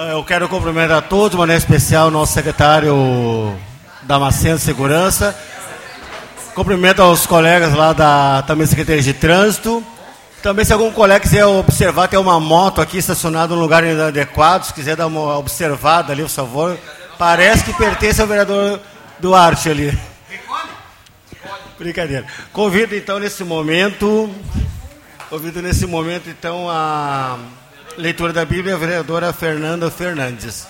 Ah, Eu quero cumprimentar a todos, de maneira especial, nosso secretário da Macena Segurança. Cumprimento aos colegas lá da também Secretaria de Trânsito. Também, se algum colega quiser observar, tem uma moto aqui estacionada num lugar inadequado. Se quiser dar uma observada ali, por favor. Parece que pertence ao vereador Duarte ali. Brincadeira. Convido então nesse momento, convido nesse momento então a leitura da Bíblia, a vereadora Fernanda Fernandes.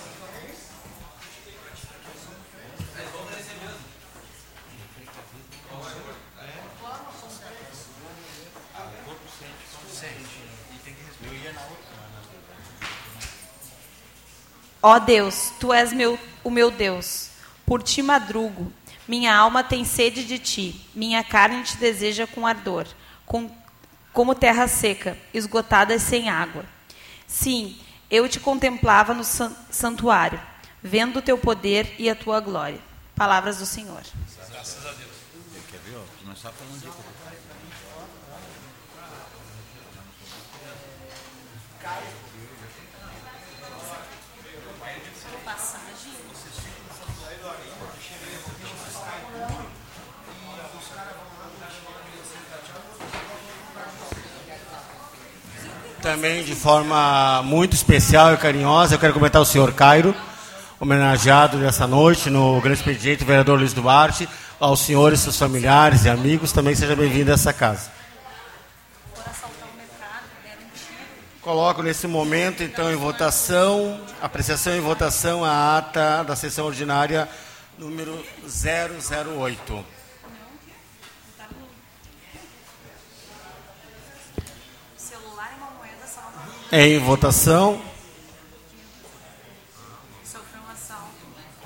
Ó Deus, tu és meu, o meu Deus. Por ti madrugo. Minha alma tem sede de ti. Minha carne te deseja com ardor, com, como terra seca, esgotada sem água. Sim, eu te contemplava no san- santuário, vendo o teu poder e a tua glória. Palavras do Senhor. Graças a Deus. Quer ver? ó? Nós só falando de Também de forma muito especial e carinhosa, eu quero comentar o senhor Cairo, homenageado nessa noite no grande expediente, vereador Luiz Duarte, aos senhores, seus familiares e amigos, também seja bem-vindo a essa casa. Coloco nesse momento, então, em votação, apreciação e votação, a ata da sessão ordinária número 008. Celular é uma moeda só. Em votação. Sofreu um assalto.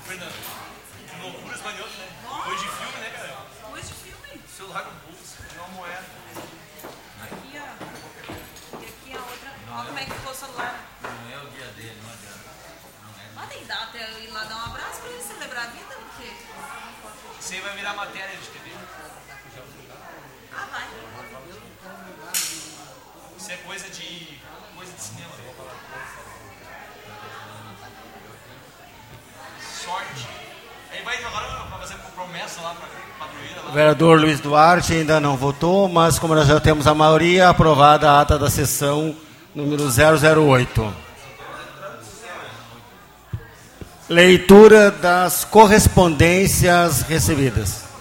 Fernando, que loucura esse manioto, né? Coisa de filme, né, cara? Coisa de filme. Celular no bolso, uma moeda. Aqui, ó. E aqui a outra. Olha como é que ficou o celular. Não é o dia dele, não adianta. Mas tem que dar até ir lá dar um abraço pra ele celebrar a vida, porque. Isso aí vai virar matéria de TV. Ah, vai. Isso é coisa de. coisa de cinema. Sorte. Aí vai agora pra fazer promessa lá pra padroeira O lá. vereador Luiz Duarte ainda não votou, mas como nós já temos a maioria, aprovada a ata da sessão número 008. Leitura das correspondências recebidas.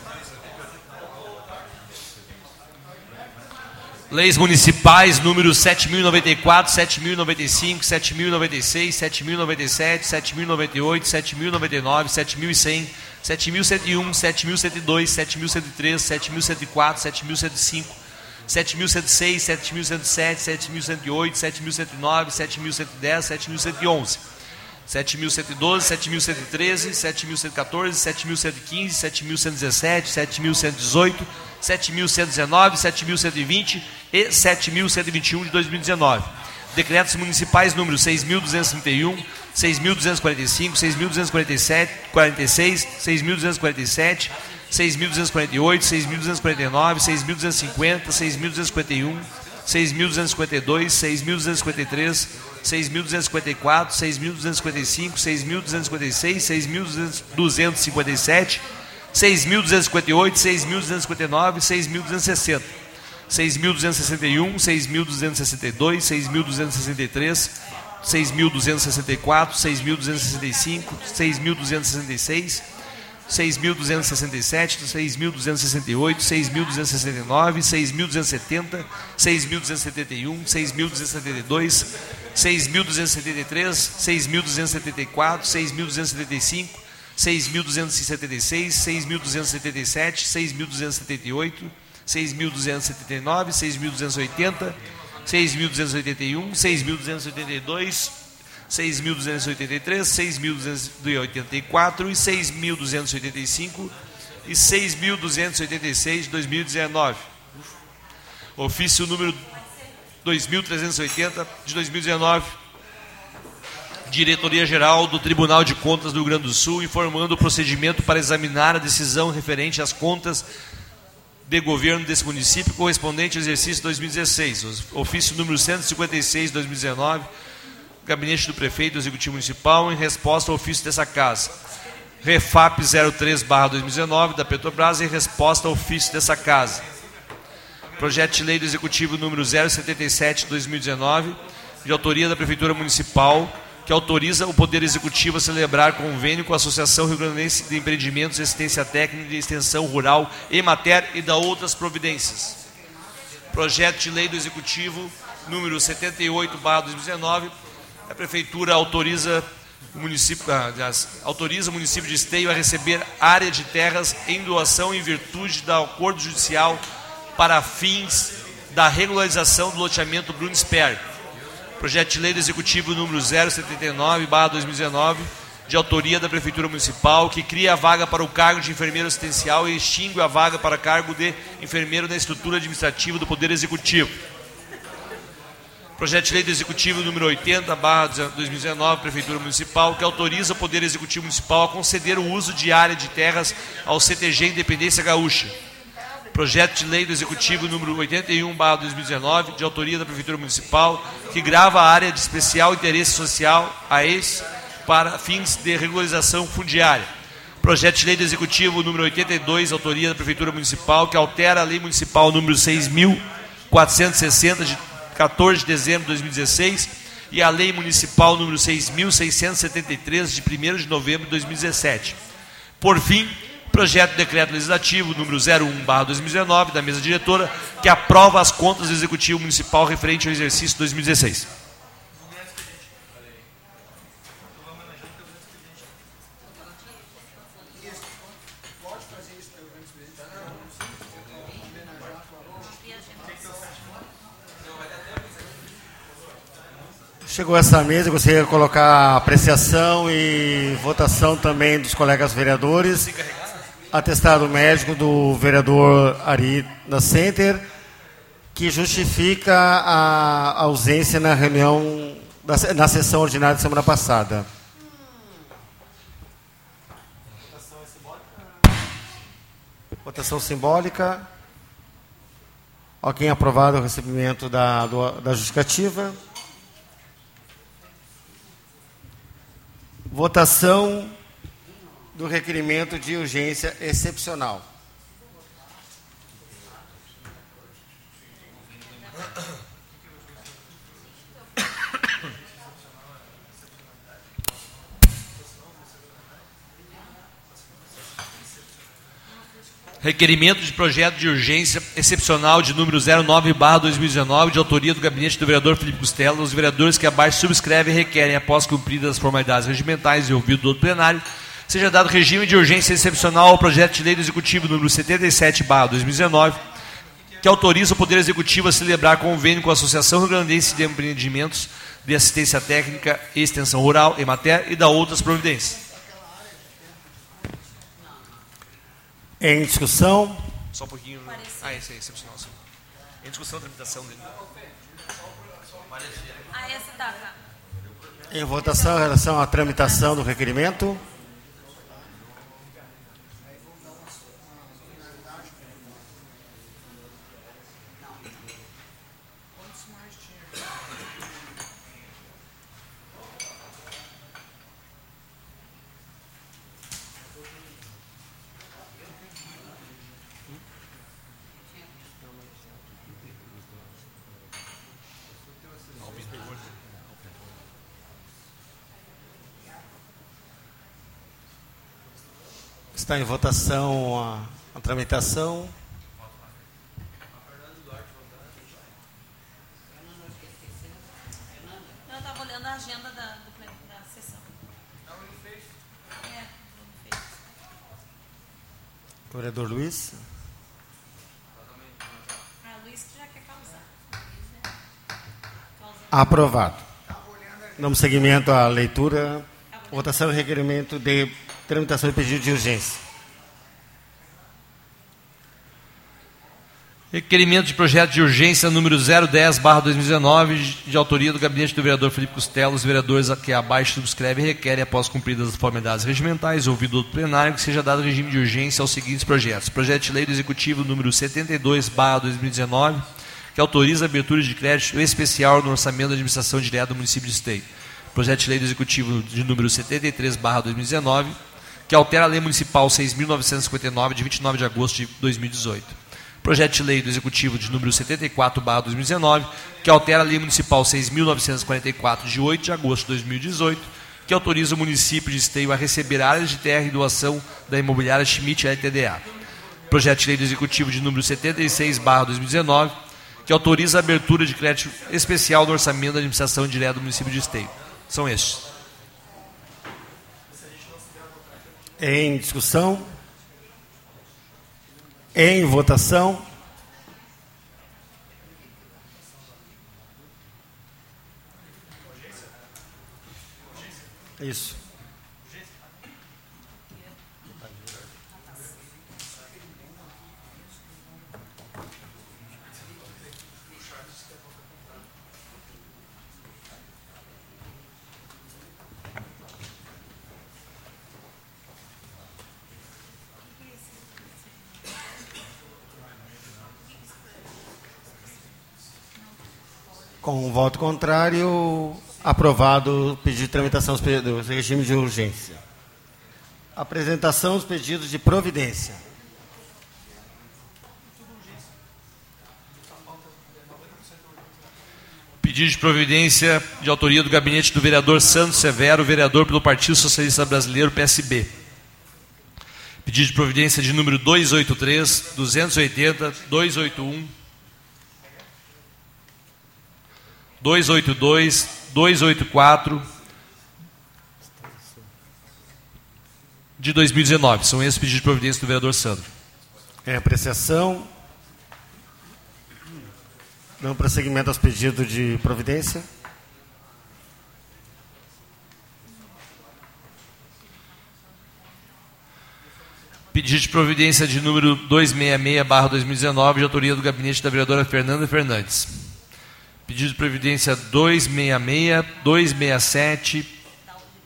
Leis municipais número 7094, 7095, 7096, 7097, 7098, 7099, 7100, 7101, 7102, 7103, 7104, 7105, 7106, 7107, 7108, 7109, 7110, 7111. 7112, 7113, 7114, 7115, 7117, 7118, 7119, 7120 e 7121 de 2019. Decretos municipais número 6.231, 6.245, 6.247, 46, 6.247, 6.248, 6.249, 6.250, 6.251, 6.252, 6.253, 6.254, 6.255, 6.256, 6.257, 6.258, 6.259, 6.260, 6.261, 6.262, 6.263, 6.264, 6.265, 6.266, 6.267, 6.268, 6.269, 6.270, 6.271, 6.272, 6.273, 6.274, 6.275, 6.276, 6.277, 6.278, 6.279, 6.280, 6.281, 6.282, 6.283, 6.284 e 6.285 e 6.286 de 2019. Ofício número 2.380 de 2019. Diretoria-Geral do Tribunal de Contas do Rio Grande do Sul informando o procedimento para examinar a decisão referente às contas de governo desse município correspondente ao exercício 2016. Ofício número 156 de 2019 gabinete do prefeito do Executivo Municipal em resposta ao ofício dessa casa. Refap 03/2019 da Petrobras em resposta ao ofício dessa casa. Projeto de lei do Executivo número 077/2019, de autoria da Prefeitura Municipal, que autoriza o Poder Executivo a celebrar convênio com a Associação Rio Grandense de Empreendimentos, Assistência Técnica e Extensão Rural, EMATER e da outras providências. Projeto de lei do Executivo número 78/2019, a prefeitura autoriza o município, aliás, autoriza o município de Esteio a receber área de terras em doação em virtude do acordo judicial para fins da regularização do loteamento Bruno Sper. Projeto de lei executivo número 079/2019, de autoria da prefeitura municipal, que cria a vaga para o cargo de enfermeiro assistencial e extingue a vaga para cargo de enfermeiro na estrutura administrativa do Poder Executivo. Projeto de lei do Executivo número 80, barra 2019, Prefeitura Municipal, que autoriza o Poder Executivo Municipal a conceder o uso de área de terras ao CTG Independência Gaúcha. Projeto de lei do Executivo número 81, barra 2019, de autoria da Prefeitura Municipal, que grava a área de especial interesse social, a ex, para fins de regularização fundiária. Projeto de lei do Executivo número 82, autoria da Prefeitura Municipal, que altera a Lei Municipal número 6.460, de 14 de dezembro de 2016, e a Lei Municipal número 6.673, de 1 de novembro de 2017. Por fim, projeto de decreto legislativo número 01/2019 da mesa diretora, que aprova as contas do Executivo Municipal referente ao exercício 2016. Chegou essa mesa, eu gostaria de colocar apreciação e votação também dos colegas vereadores. Atestado médico do vereador Ari da Center, que justifica a ausência na reunião, na sessão ordinária de semana passada. Votação simbólica. Ok, aprovado o recebimento da, do, da justificativa. Votação do requerimento de urgência excepcional. Requerimento de projeto de urgência excepcional de número 09/2019, de autoria do gabinete do vereador Felipe Costela. Os vereadores que abaixo subscrevem requerem, após cumpridas as formalidades regimentais e ouvido do outro plenário, seja dado regime de urgência excepcional ao projeto de lei do executivo número 77/2019, que autoriza o Poder Executivo a celebrar convênio com a Associação Rio Grandense de Empreendimentos de Assistência Técnica e Extensão Rural, EMATER, e da outras providências. Em discussão. Só um pouquinho. Ah, esse é excepcional. Sim. Em discussão, tramitação dele. Ah, essa dá. Em votação em relação à tramitação do requerimento. Está em votação a, a tramitação. A. É. Vereador Luiz. Ah, Luiz que já quer causar. Aprovado. Damos seguimento à leitura. Votação e requerimento de tramitação de pedido de urgência. Requerimento de projeto de urgência número 010/2019, de autoria do gabinete do vereador Felipe Costello. Os vereadores que abaixo subscrevem requerem, após cumpridas as formalidades regimentais, ouvido outro plenário, que seja dado regime de urgência aos seguintes projetos: Projeto de lei do executivo número 72/2019, que autoriza a abertura de crédito especial no orçamento da administração direta do município de Esteio. Projeto de Lei do Executivo de número 73, 2019, que altera a Lei Municipal 6.959, de 29 de agosto de 2018. Projeto de Lei do Executivo de número 74, 2019, que altera a Lei Municipal 6.944, de 8 de agosto de 2018, que autoriza o município de Esteio a receber áreas de terra e doação da imobiliária Schmidt LTDA. Projeto de Lei do Executivo de número 76, 2019, que autoriza a abertura de crédito especial do orçamento da administração direta do município de Esteio são estes. Em discussão? Em votação? Isso. Com um voto contrário, aprovado o pedido de tramitação do regime de urgência. Apresentação dos pedidos de providência. Pedido de providência de autoria do gabinete do vereador Santos Severo, vereador pelo Partido Socialista Brasileiro, PSB. Pedido de providência de número 283, 280, 281. 282, 284 de 2019. São esses pedidos de providência do vereador Sandro. Em apreciação. Dando prosseguimento aos pedidos de providência. Pedido de providência de número 266-2019, de autoria do gabinete da vereadora Fernanda Fernandes. Pedido de previdência 266, 267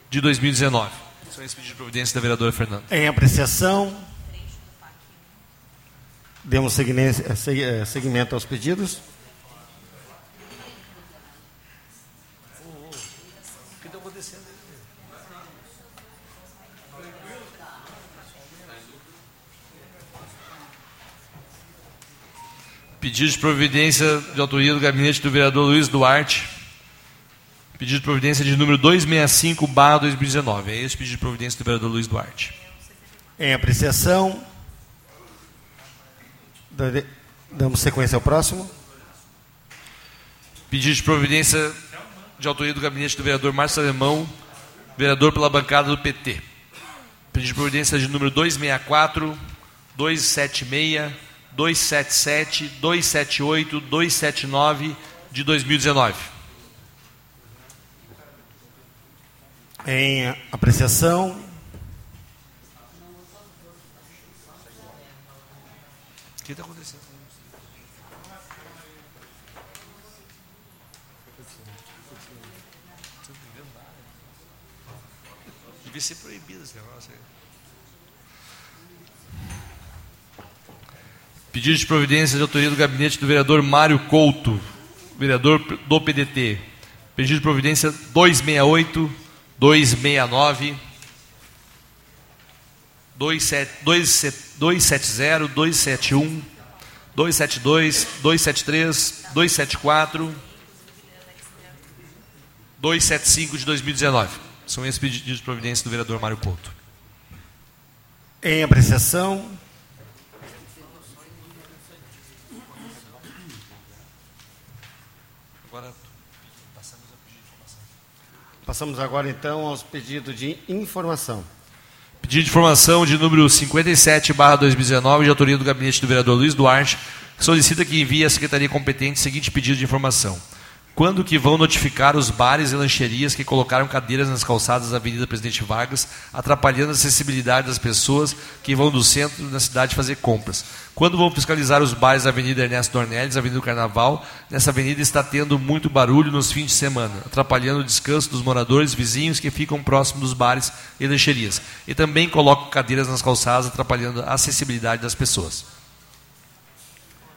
de 2019. São esses pedidos de providência da vereadora Fernanda. Em apreciação. Demos eh, eh, seguimento aos pedidos. Pedido de providência de autoria do gabinete do vereador Luiz Duarte. Pedido de providência de número 265, barra 2019. É esse pedido de providência do vereador Luiz Duarte. Em apreciação. Damos sequência ao próximo. Pedido de providência de autoria do gabinete do vereador Márcio Alemão, vereador pela bancada do PT. Pedido de providência de número 264, 276, 277, 278, 279 de 2019. Em apreciação. O que está acontecendo? Devia ser proibido esse negócio aí. Pedido de providência de autoria do gabinete do vereador Mário Couto, vereador do PDT. Pedido de providência 268, 269, 270, 271, 272, 273, 274, 275 de 2019. São esses pedidos de providência do vereador Mário Couto. Em apreciação, Passamos agora então aos pedidos de informação. Pedido de informação de número 57, barra 2019, de autoria do gabinete do vereador Luiz Duarte, solicita que envie à secretaria competente o seguinte pedido de informação. Quando que vão notificar os bares e lancherias que colocaram cadeiras nas calçadas da Avenida Presidente Vargas, atrapalhando a acessibilidade das pessoas que vão do centro da cidade fazer compras? Quando vão fiscalizar os bares da Avenida Ernesto Dornelles, Avenida do Carnaval? Nessa avenida está tendo muito barulho nos fins de semana, atrapalhando o descanso dos moradores vizinhos que ficam próximos dos bares e lancherias. E também colocam cadeiras nas calçadas, atrapalhando a acessibilidade das pessoas.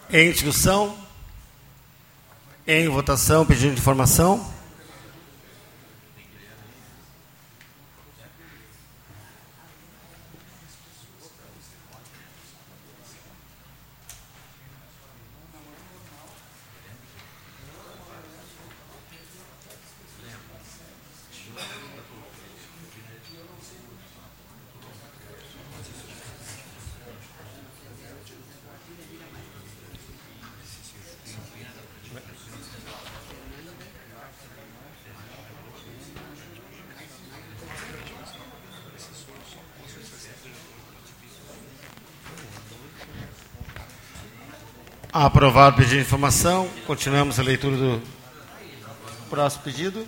Em discussão? Em votação, pedido de informação? Aprovado o pedido de informação. Continuamos a leitura do próximo pedido.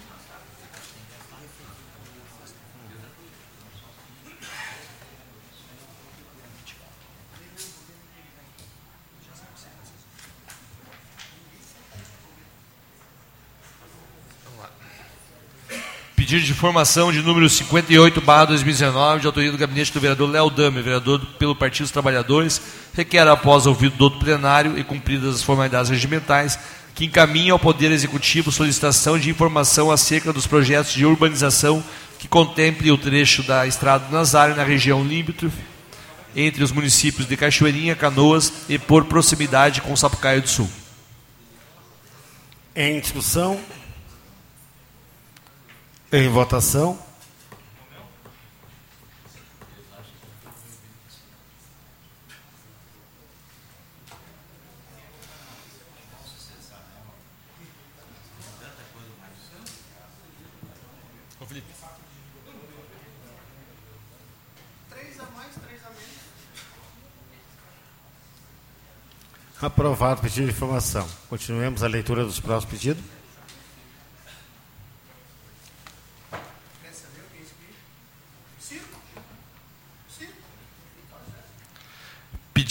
Pedido de informação de número 58, barra 2019, de autoria do gabinete do vereador Léo Dame, vereador pelo Partido dos Trabalhadores, requer, após ouvido do outro plenário e cumpridas as formalidades regimentais, que encaminhe ao Poder Executivo solicitação de informação acerca dos projetos de urbanização que contemple o trecho da Estrada do Nazário na região limítrofe entre os municípios de Cachoeirinha, Canoas e por proximidade com Sapucaio do Sul. Em discussão. Em votação. Aprovado o pedido de informação. Continuemos a leitura dos próximos pedidos.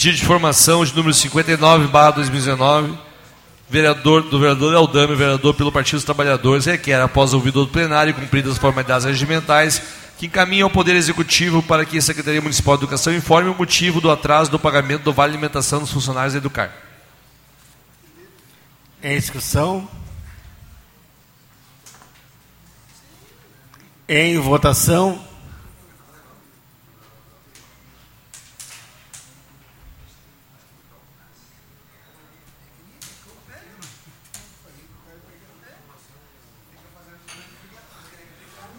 Pedido de informação de número 59, barra 2019, vereador, do vereador Eldame, vereador pelo Partido dos Trabalhadores, requer, após ouvido do plenário cumpridas as formalidades regimentais, que encaminhe ao Poder Executivo para que a Secretaria Municipal de Educação informe o motivo do atraso do pagamento do Vale Alimentação dos funcionários da Educar. Em discussão. Em votação.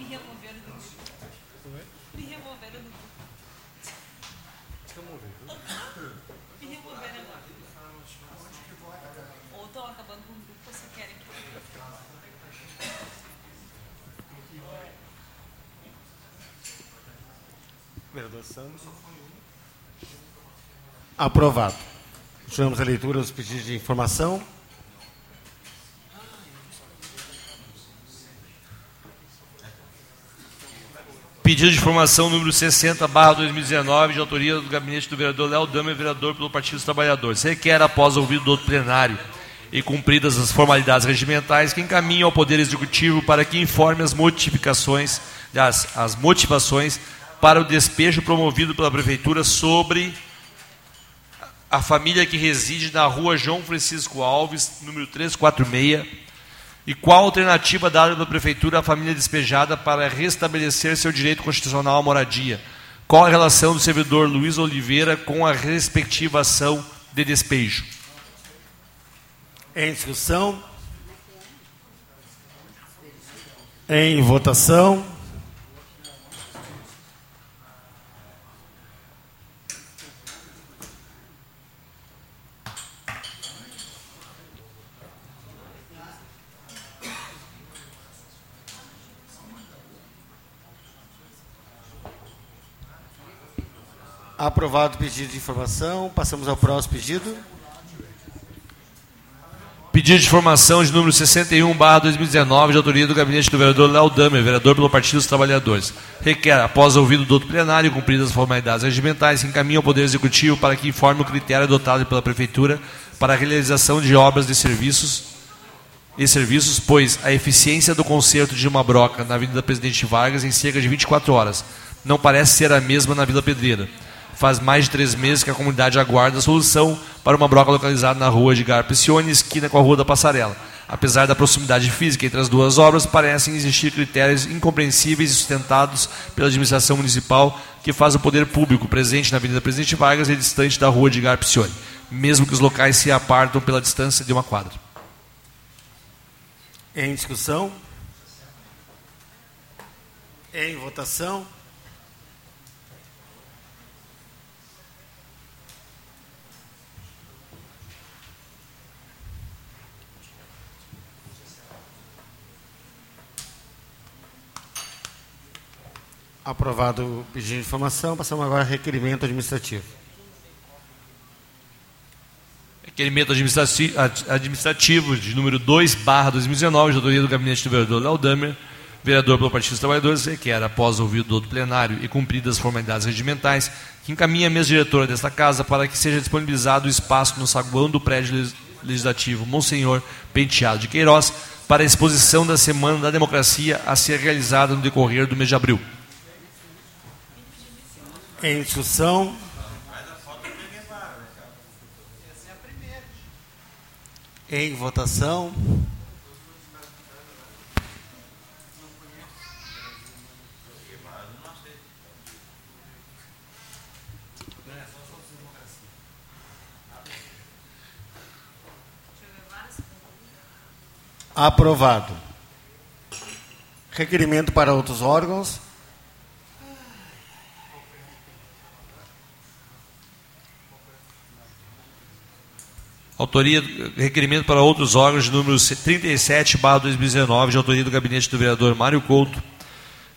Me removeram do Me removeram do Me removeram agora. Ou estão acabando com o grupo, ou você querem que. Vereador Santos. Aprovado. Continuamos a leitura dos pedidos de informação. Pedido de informação número 60, barra 2019, de autoria do gabinete do vereador Léo Dama, vereador pelo Partido dos Trabalhadores. Requer, após ouvido do plenário e cumpridas as formalidades regimentais, que encaminhe ao Poder Executivo para que informe as modificações, as, as motivações para o despejo promovido pela Prefeitura sobre a família que reside na rua João Francisco Alves, número 346, e qual a alternativa dada pela Prefeitura à família despejada para restabelecer seu direito constitucional à moradia? Qual a relação do servidor Luiz Oliveira com a respectiva ação de despejo? Em discussão. Em votação. Aprovado o pedido de informação. Passamos ao próximo pedido. Pedido de informação de número 61, barra 2019, de autoria do gabinete do vereador Léo Damer, vereador pelo Partido dos Trabalhadores. Requer, após ouvido do outro plenário e cumpridas as formalidades regimentais, que encaminhe ao Poder Executivo para que informe o critério adotado pela Prefeitura para a realização de obras de serviços e serviços, pois a eficiência do conserto de uma broca na Avenida Presidente Vargas em cerca de 24 horas não parece ser a mesma na Vila Pedreira. Faz mais de três meses que a comunidade aguarda a solução para uma broca localizada na rua de Garpicione, esquina com a Rua da Passarela. Apesar da proximidade física entre as duas obras, parecem existir critérios incompreensíveis e sustentados pela administração municipal que faz o poder público presente na Avenida Presidente Vargas e distante da Rua de Garpicione, mesmo que os locais se apartam pela distância de uma quadra. Em discussão. Em votação. Aprovado o pedido de informação, passamos agora ao requerimento administrativo. Requerimento administrativo de número 2, barra 2019, de autoria do gabinete do vereador Léo Damer, vereador pelo Partido dos Trabalhadores, requer, após ouvido do plenário e cumpridas as formalidades regimentais, que encaminhe a mesa diretora desta casa para que seja disponibilizado o espaço no saguão do prédio legislativo Monsenhor Penteado de Queiroz para a exposição da Semana da Democracia a ser realizada no decorrer do mês de abril. Em discussão. Em votação. Aprovado. Requerimento para outros órgãos. Autoria, requerimento para outros órgãos número 37, barra 2019, de autoria do gabinete do vereador Mário Couto.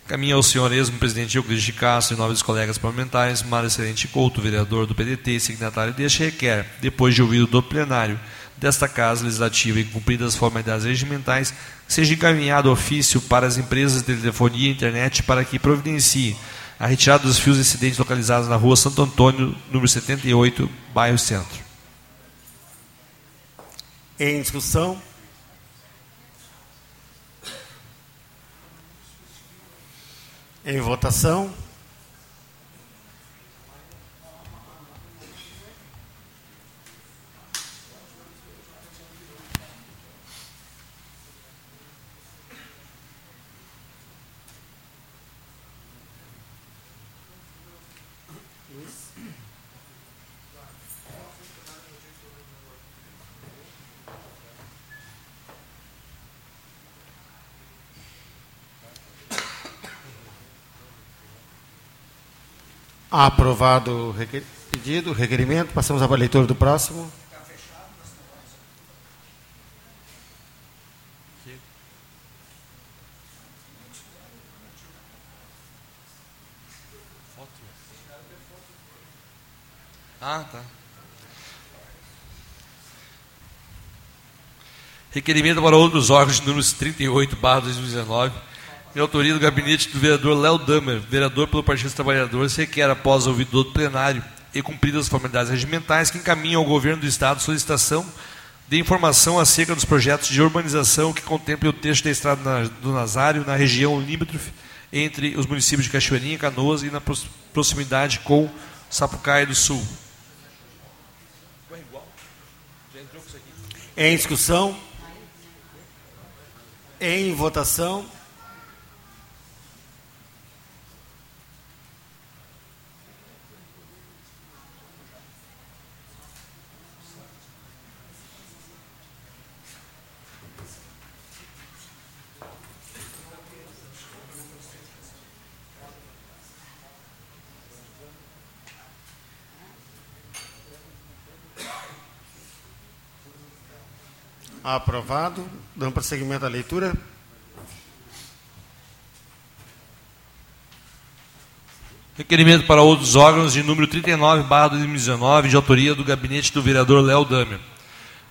Caminha ao senhoresmo presidente Euclides de Castro e novos colegas parlamentares, Mário Excelente Couto, vereador do PDT signatário deste requer, depois de ouvido do plenário desta Casa Legislativa e cumpridas as formalidades regimentais, seja encaminhado ofício para as empresas de telefonia e internet para que providencie a retirada dos fios excedentes localizados na rua Santo Antônio, número 78, bairro Centro. Em discussão. Em votação. Aprovado o requer... pedido, requerimento. Passamos à leitura do próximo. Ah, tá. Requerimento para outros órgãos, números 38, barra 2019 em autoria do gabinete do vereador Léo Damer, vereador pelo Partido dos Trabalhadores, requer, após ouvido do plenário e cumpridas as formalidades regimentais, que encaminhe ao governo do Estado solicitação de informação acerca dos projetos de urbanização que contemplem o trecho da estrada do Nazário, na região limítrofe, entre os municípios de Cachoeirinha, Canoas e na proximidade com Sapucaia do Sul. Em discussão? Em votação? Aprovado. Dando prosseguimento à leitura. Requerimento para outros órgãos de número 39, barra 2019, de autoria do gabinete do vereador Léo Damer.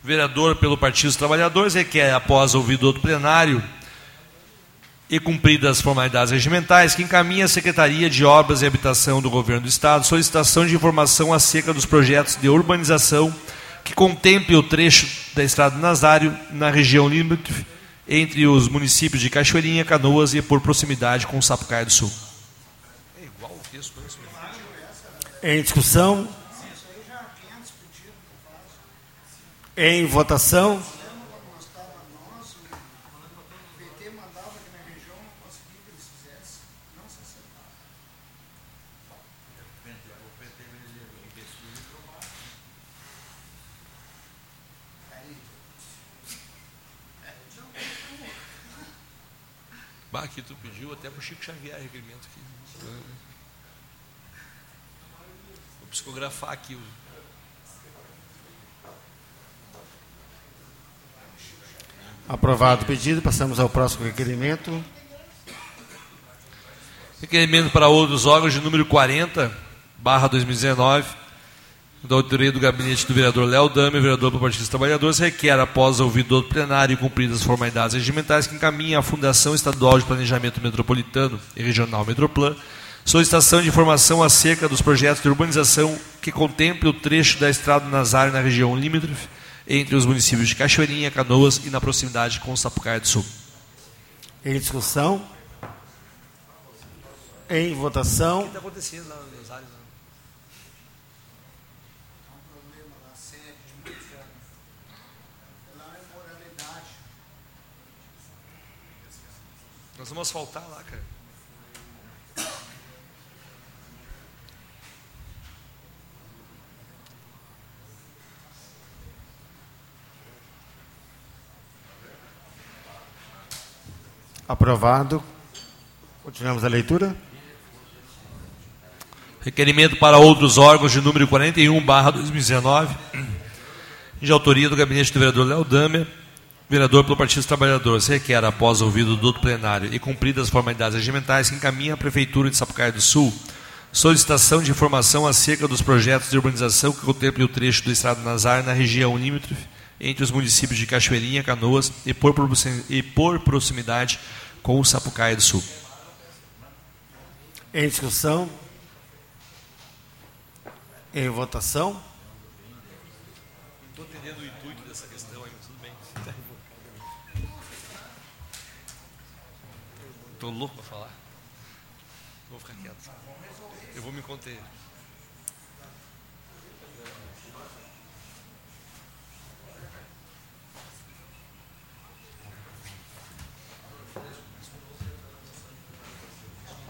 Vereador pelo Partido dos Trabalhadores requer, após ouvido outro plenário e cumpridas as formalidades regimentais, que encaminhe à Secretaria de Obras e Habitação do Governo do Estado solicitação de informação acerca dos projetos de urbanização que contemple o trecho da Estrada do Nazário na região limítrofe entre os municípios de Cachoeirinha, Canoas e por proximidade com Sapucaia do Sul. É igual o texto, Em discussão? Em votação? Bah, aqui tu pediu até pro Chico Xavier requerimento aqui. Vou psicografar aqui o. Aprovado o pedido, passamos ao próximo requerimento. Requerimento para outros órgãos de número 40, barra 2019, da autoria do gabinete do vereador Léo Dame, vereador do Partido dos Trabalhadores, requer, após ouvido do plenário e cumpridas as formalidades regimentais, que encaminhe à Fundação Estadual de Planejamento Metropolitano e Regional Metroplan solicitação de informação acerca dos projetos de urbanização que contemple o trecho da Estrada Nazário na região limítrofe entre os municípios de Cachoeirinha, Canoas e na proximidade com Sapucaia do Sul. Em discussão? Em votação? O que está acontecendo lá no Nazário? Nós vamos asfaltar lá, cara. Aprovado. Continuamos a leitura. Requerimento para outros órgãos de número 41, barra 2019, de autoria do gabinete do vereador Léo Damer, vereador pelo Partido dos Trabalhadores, requer, após ouvido do plenário e cumpridas as formalidades regimentais, que encaminhe à Prefeitura de Sapucaia do Sul solicitação de informação acerca dos projetos de urbanização que contemplem o trecho do Estado Nazar na região limítrofe entre os municípios de Cachoeirinha, Canoas e por, e por proximidade com o Sapucaia do Sul. Em discussão? Em votação? Estou entendendo o intuito dessa questão aí, mas tudo bem. Estou louco para falar. Vou ficar quieto. Eu vou me conter.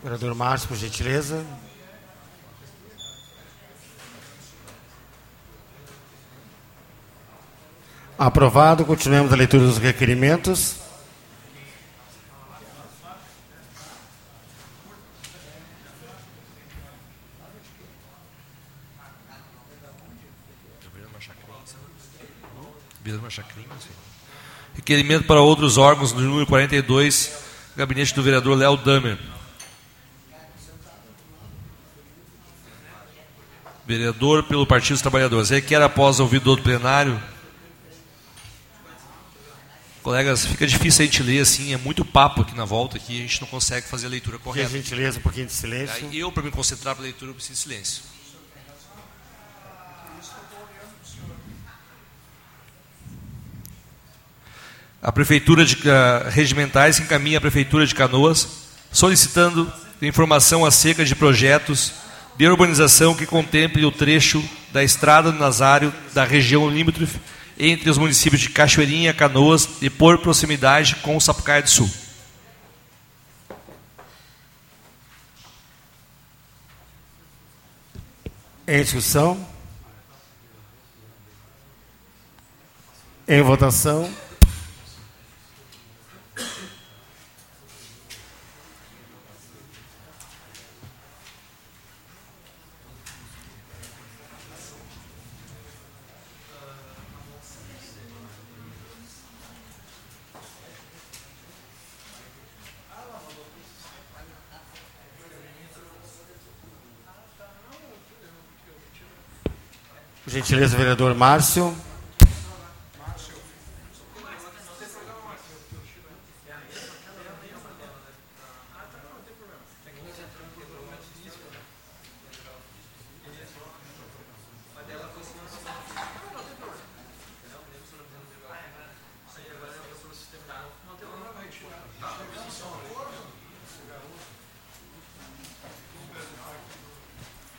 Vereador Márcio, por gentileza. Aprovado. Continuemos a leitura dos requerimentos. Requerimento para outros órgãos, no número 42, gabinete do vereador Léo Damer. Vereador pelo Partido dos Trabalhadores. Requer, após ouvido do plenário. Colegas, fica difícil a gente ler assim, é muito papo aqui na volta, aqui a gente não consegue fazer a leitura correta. Por gentileza, um pouquinho de silêncio. Eu, para me concentrar para a leitura, eu preciso de silêncio. A Prefeitura de uh, Regimentais encaminha a Prefeitura de Canoas solicitando informação acerca de projetos de urbanização que contemple o trecho da Estrada do Nazário da região limítrofe entre os municípios de Cachoeirinha, Canoas e por proximidade com o Sapucaia do Sul. Em discussão? Em votação? Gentileza, vereador Márcio.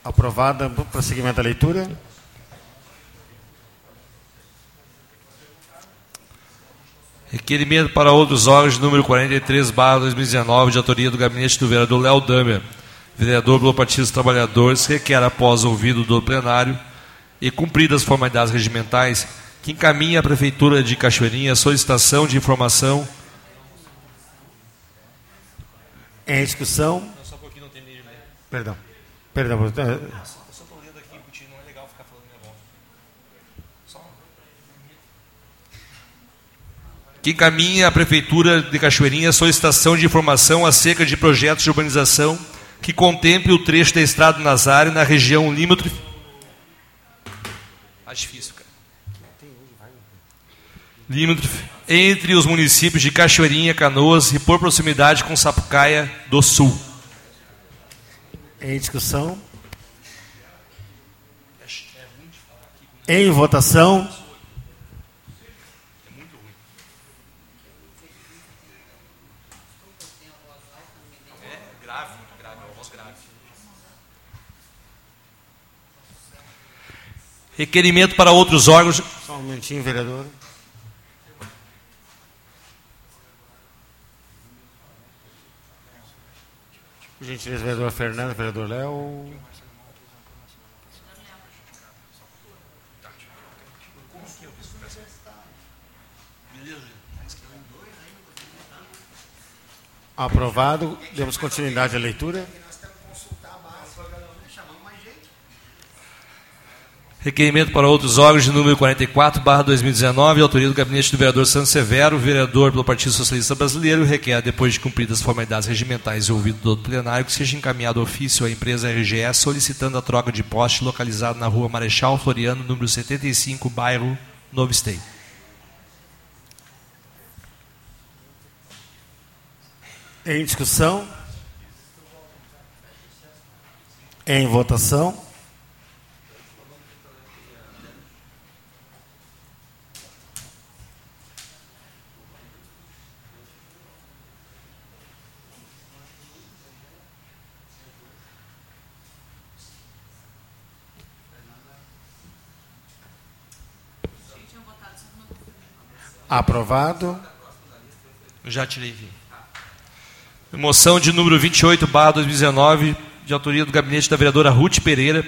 Aprovada. Prosseguimento da leitura. Requerimento para outros órgãos, número 43, barra 2019, de autoria do gabinete do vereador Léo Damer, vereador pelo Partido dos Trabalhadores, requer, após ouvido do plenário e cumpridas as formalidades regimentais, que encaminhe à Prefeitura de Cachoeirinha a solicitação de informação Em discussão. Não, só um pouquinho não tem né? Perdão. Perdão. Eu só estou lendo aqui, porque não é legal ficar falando minha voz. Só. Que encaminha a Prefeitura de Cachoeirinha solicitação de informação acerca de projetos de urbanização que contemple o trecho da Estrada Nazário na região limítrofe. Acho difícil, cara. Limítrofe entre os municípios de Cachoeirinha, Canoas e por proximidade com Sapucaia do Sul. Em discussão. Em votação. Requerimento para outros órgãos. Só um momentinho, vereador. Por gentileza, vereador Fernando, vereador Léo. Aprovado. Demos continuidade à leitura. Requerimento para outros órgãos de número 44, barra 2019, autoria do gabinete do vereador Santos Severo, vereador pelo Partido Socialista Brasileiro, requer, depois de cumpridas as formalidades regimentais e ouvido do plenário, que seja encaminhado ofício à empresa RGS solicitando a troca de poste localizado na rua Marechal Floriano, número 75, bairro Novo Esteio. Em discussão? Em votação? Aprovado. Já tirei. Moção de número 28, barra 2019, de autoria do gabinete da vereadora Ruth Pereira,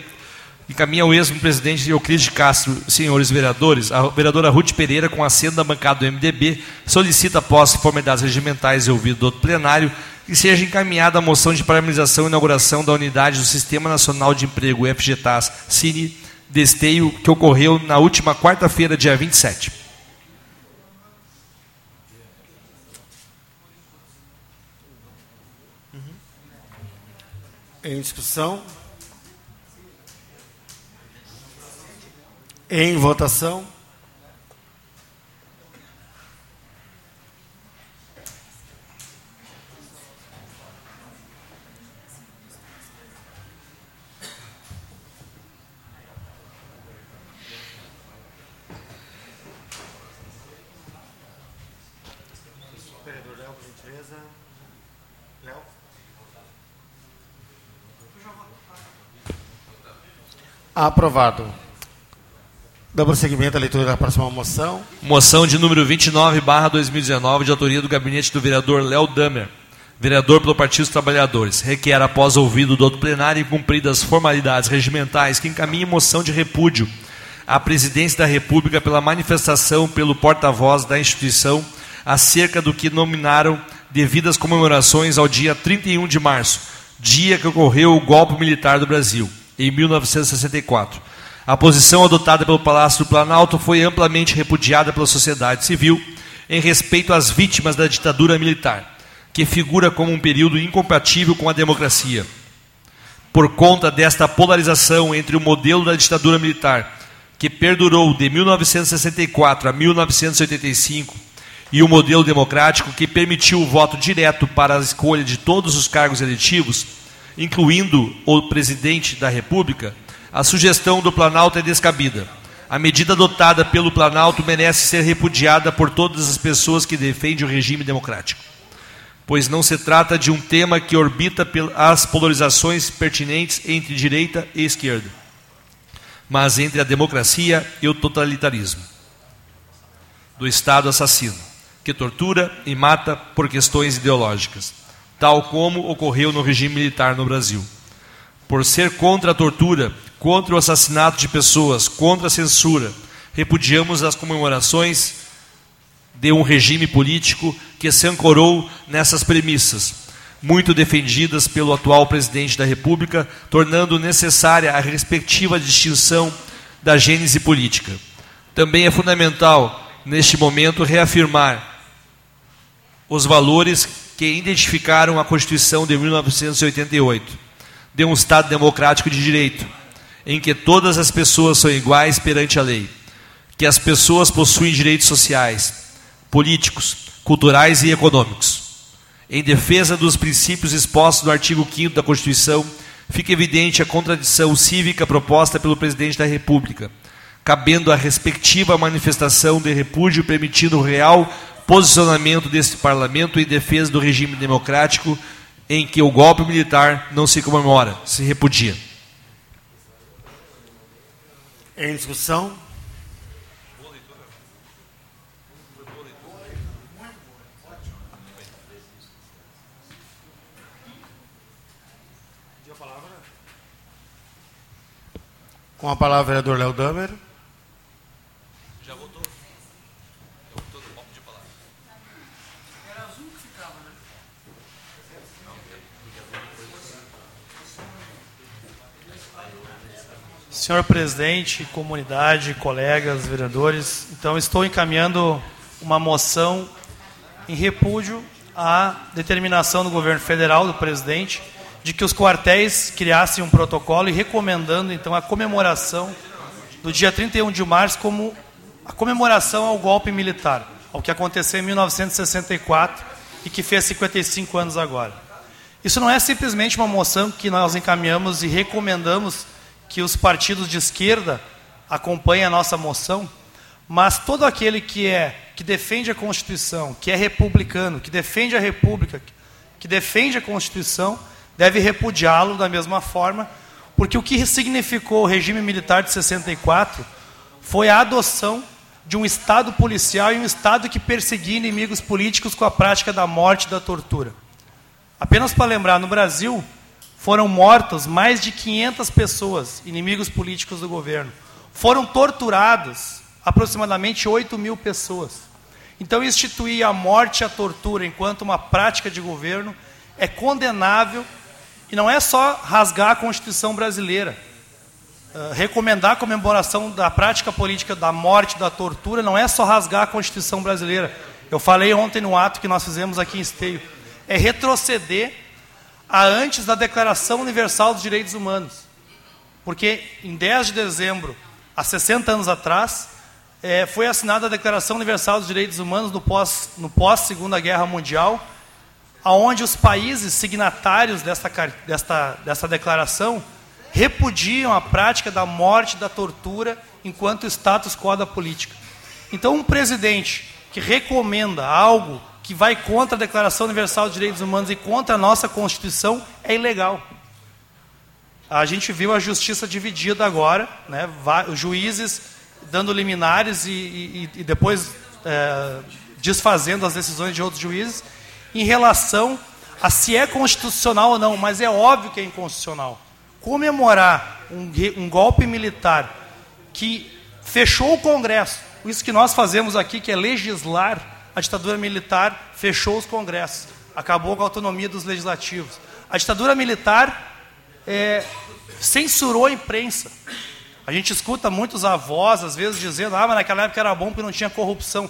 encaminha o ex-presidente Euclides Castro, senhores vereadores, a vereadora Ruth Pereira, com assento da bancada do MDB, solicita, após formalidades regimentais e ouvido do plenário, que seja encaminhada a moção de paralisação e inauguração da unidade do Sistema Nacional de Emprego FGTAS Cine Desteio, que ocorreu na última quarta-feira, dia 27. Em discussão? Em votação? Aprovado. Dá prosseguimento à leitura da próxima moção. Moção de número 29, barra 2019, de autoria do gabinete do vereador Léo Damer, vereador pelo Partido dos Trabalhadores. Requer, após ouvido do outro plenário e cumpridas as formalidades regimentais, que encaminhe moção de repúdio à presidência da República pela manifestação pelo porta-voz da instituição acerca do que nominaram devidas comemorações ao dia 31 de março, dia que ocorreu o golpe militar do Brasil em 1964. A posição adotada pelo Palácio do Planalto foi amplamente repudiada pela sociedade civil em respeito às vítimas da ditadura militar, que figura como um período incompatível com a democracia. Por conta desta polarização entre o modelo da ditadura militar, que perdurou de 1964 a 1985, e o modelo democrático que permitiu o voto direto para a escolha de todos os cargos eletivos, incluindo o presidente da República, a sugestão do Planalto é descabida. A medida adotada pelo Planalto merece ser repudiada por todas as pessoas que defendem o regime democrático, pois não se trata de um tema que orbita as polarizações pertinentes entre direita e esquerda, mas entre a democracia e o totalitarismo do Estado assassino, que tortura e mata por questões ideológicas tal como ocorreu no regime militar no Brasil. Por ser contra a tortura, contra o assassinato de pessoas, contra a censura, repudiamos as comemorações de um regime político que se ancorou nessas premissas. muito defendidas pelo atual presidente da República, tornando necessária a respectiva distinção da gênese política. Também é fundamental, neste momento, reafirmar os valores que identificaram a Constituição de 1988 de um Estado democrático de direito, em que todas as pessoas são iguais perante a lei, que as pessoas possuem direitos sociais, políticos, culturais e econômicos. Em defesa dos princípios expostos no artigo 5 da Constituição, fica evidente a contradição cívica proposta pelo presidente da República, cabendo a respectiva manifestação de repúdio permitindo o real posicionamento deste parlamento em defesa do regime democrático em que o golpe militar não se comemora, se repudia. Em discussão, Com a palavra, vereador Léo Damer. Já votou. Já votou no de palavra. Era azul que ficava, né? Senhor presidente, comunidade, colegas, vereadores, então estou encaminhando uma moção em repúdio à determinação do governo federal, do presidente, de que os quartéis criassem um protocolo e recomendando então a comemoração do dia 31 de março como a comemoração ao golpe militar, ao que aconteceu em 1964 e que fez 55 anos agora. Isso não é simplesmente uma moção que nós encaminhamos e recomendamos que os partidos de esquerda acompanhem a nossa moção, mas todo aquele que é que defende a Constituição, que é republicano, que defende a República, que defende a Constituição, deve repudiá-lo da mesma forma, porque o que significou o regime militar de 64 foi a adoção de um Estado policial e um Estado que perseguia inimigos políticos com a prática da morte e da tortura. Apenas para lembrar, no Brasil foram mortas mais de 500 pessoas, inimigos políticos do governo. Foram torturados aproximadamente 8 mil pessoas. Então, instituir a morte e a tortura enquanto uma prática de governo é condenável e não é só rasgar a Constituição brasileira. Uh, recomendar a comemoração da prática política da morte, da tortura, não é só rasgar a Constituição brasileira. Eu falei ontem no ato que nós fizemos aqui em Esteio. É retroceder a antes da Declaração Universal dos Direitos Humanos. Porque em 10 de dezembro, há 60 anos atrás, é, foi assinada a Declaração Universal dos Direitos Humanos no pós, no pós Segunda Guerra Mundial, aonde os países signatários desta, desta, dessa declaração repudiam a prática da morte da tortura enquanto status quo da política. Então, um presidente que recomenda algo que vai contra a Declaração Universal dos Direitos Humanos e contra a nossa Constituição é ilegal. A gente viu a justiça dividida agora, né, os juízes dando liminares e, e, e depois é, desfazendo as decisões de outros juízes em relação a se é constitucional ou não, mas é óbvio que é inconstitucional. Comemorar um, um golpe militar que fechou o Congresso, isso que nós fazemos aqui, que é legislar, a ditadura militar fechou os congressos, acabou com a autonomia dos legislativos. A ditadura militar é, censurou a imprensa. A gente escuta muitos avós, às vezes, dizendo: ah, mas naquela época era bom porque não tinha corrupção.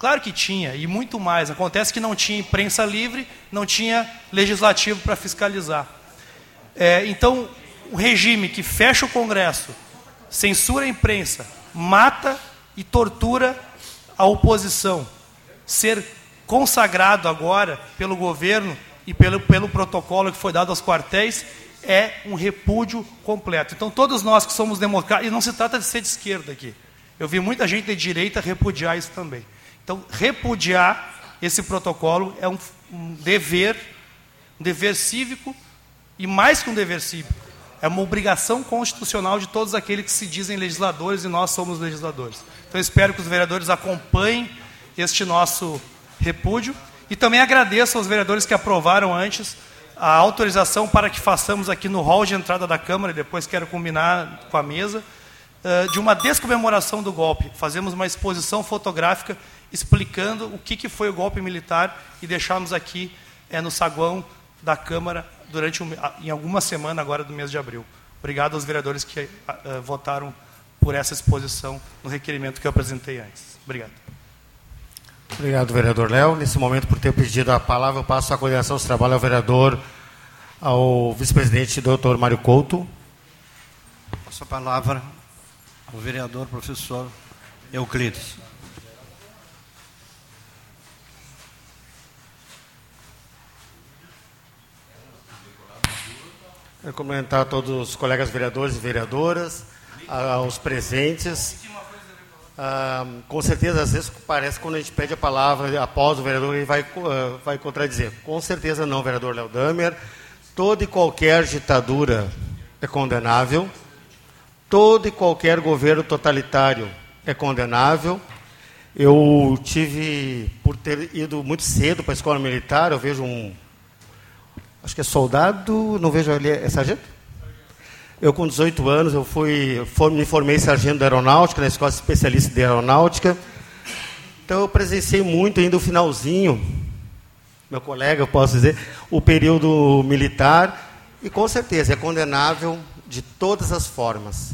Claro que tinha, e muito mais. Acontece que não tinha imprensa livre, não tinha legislativo para fiscalizar. É, então, o regime que fecha o Congresso, censura a imprensa, mata e tortura a oposição, ser consagrado agora pelo governo e pelo, pelo protocolo que foi dado aos quartéis, é um repúdio completo. Então, todos nós que somos democratas, e não se trata de ser de esquerda aqui. Eu vi muita gente de direita repudiar isso também. Então, repudiar esse protocolo é um, um dever, um dever cívico, e mais que um dever cívico, é uma obrigação constitucional de todos aqueles que se dizem legisladores e nós somos legisladores. Então, espero que os vereadores acompanhem este nosso repúdio e também agradeço aos vereadores que aprovaram antes a autorização para que façamos aqui no hall de entrada da Câmara, e depois quero combinar com a mesa, eh, de uma descomemoração do golpe. Fazemos uma exposição fotográfica explicando o que, foi o golpe militar e deixamos aqui é, no saguão da Câmara durante um, em alguma semana agora do mês de abril. Obrigado aos vereadores que uh, votaram por essa exposição no requerimento que eu apresentei antes. Obrigado. Obrigado, vereador Léo. Nesse momento, por ter pedido a palavra, eu passo a coordenação dos trabalhos ao vereador, ao vice-presidente, doutor Mário Couto. Passo a palavra ao vereador, professor Euclides. Quero cumprimentar todos os colegas vereadores e vereadoras, aos presentes. Com certeza, às vezes parece que quando a gente pede a palavra após o vereador, ele vai, uh, vai contradizer. Com certeza não, vereador Léo Damer. Toda e qualquer ditadura é condenável. Todo e qualquer governo totalitário é condenável. Eu tive, por ter ido muito cedo para a escola militar, eu vejo um acho que é soldado, não vejo ali, é sargento? Eu, com 18 anos, eu fui, me formei sargento da aeronáutica, na escola especialista de aeronáutica. Então, eu presenciei muito ainda o finalzinho, meu colega, eu posso dizer, o período militar, e com certeza é condenável de todas as formas.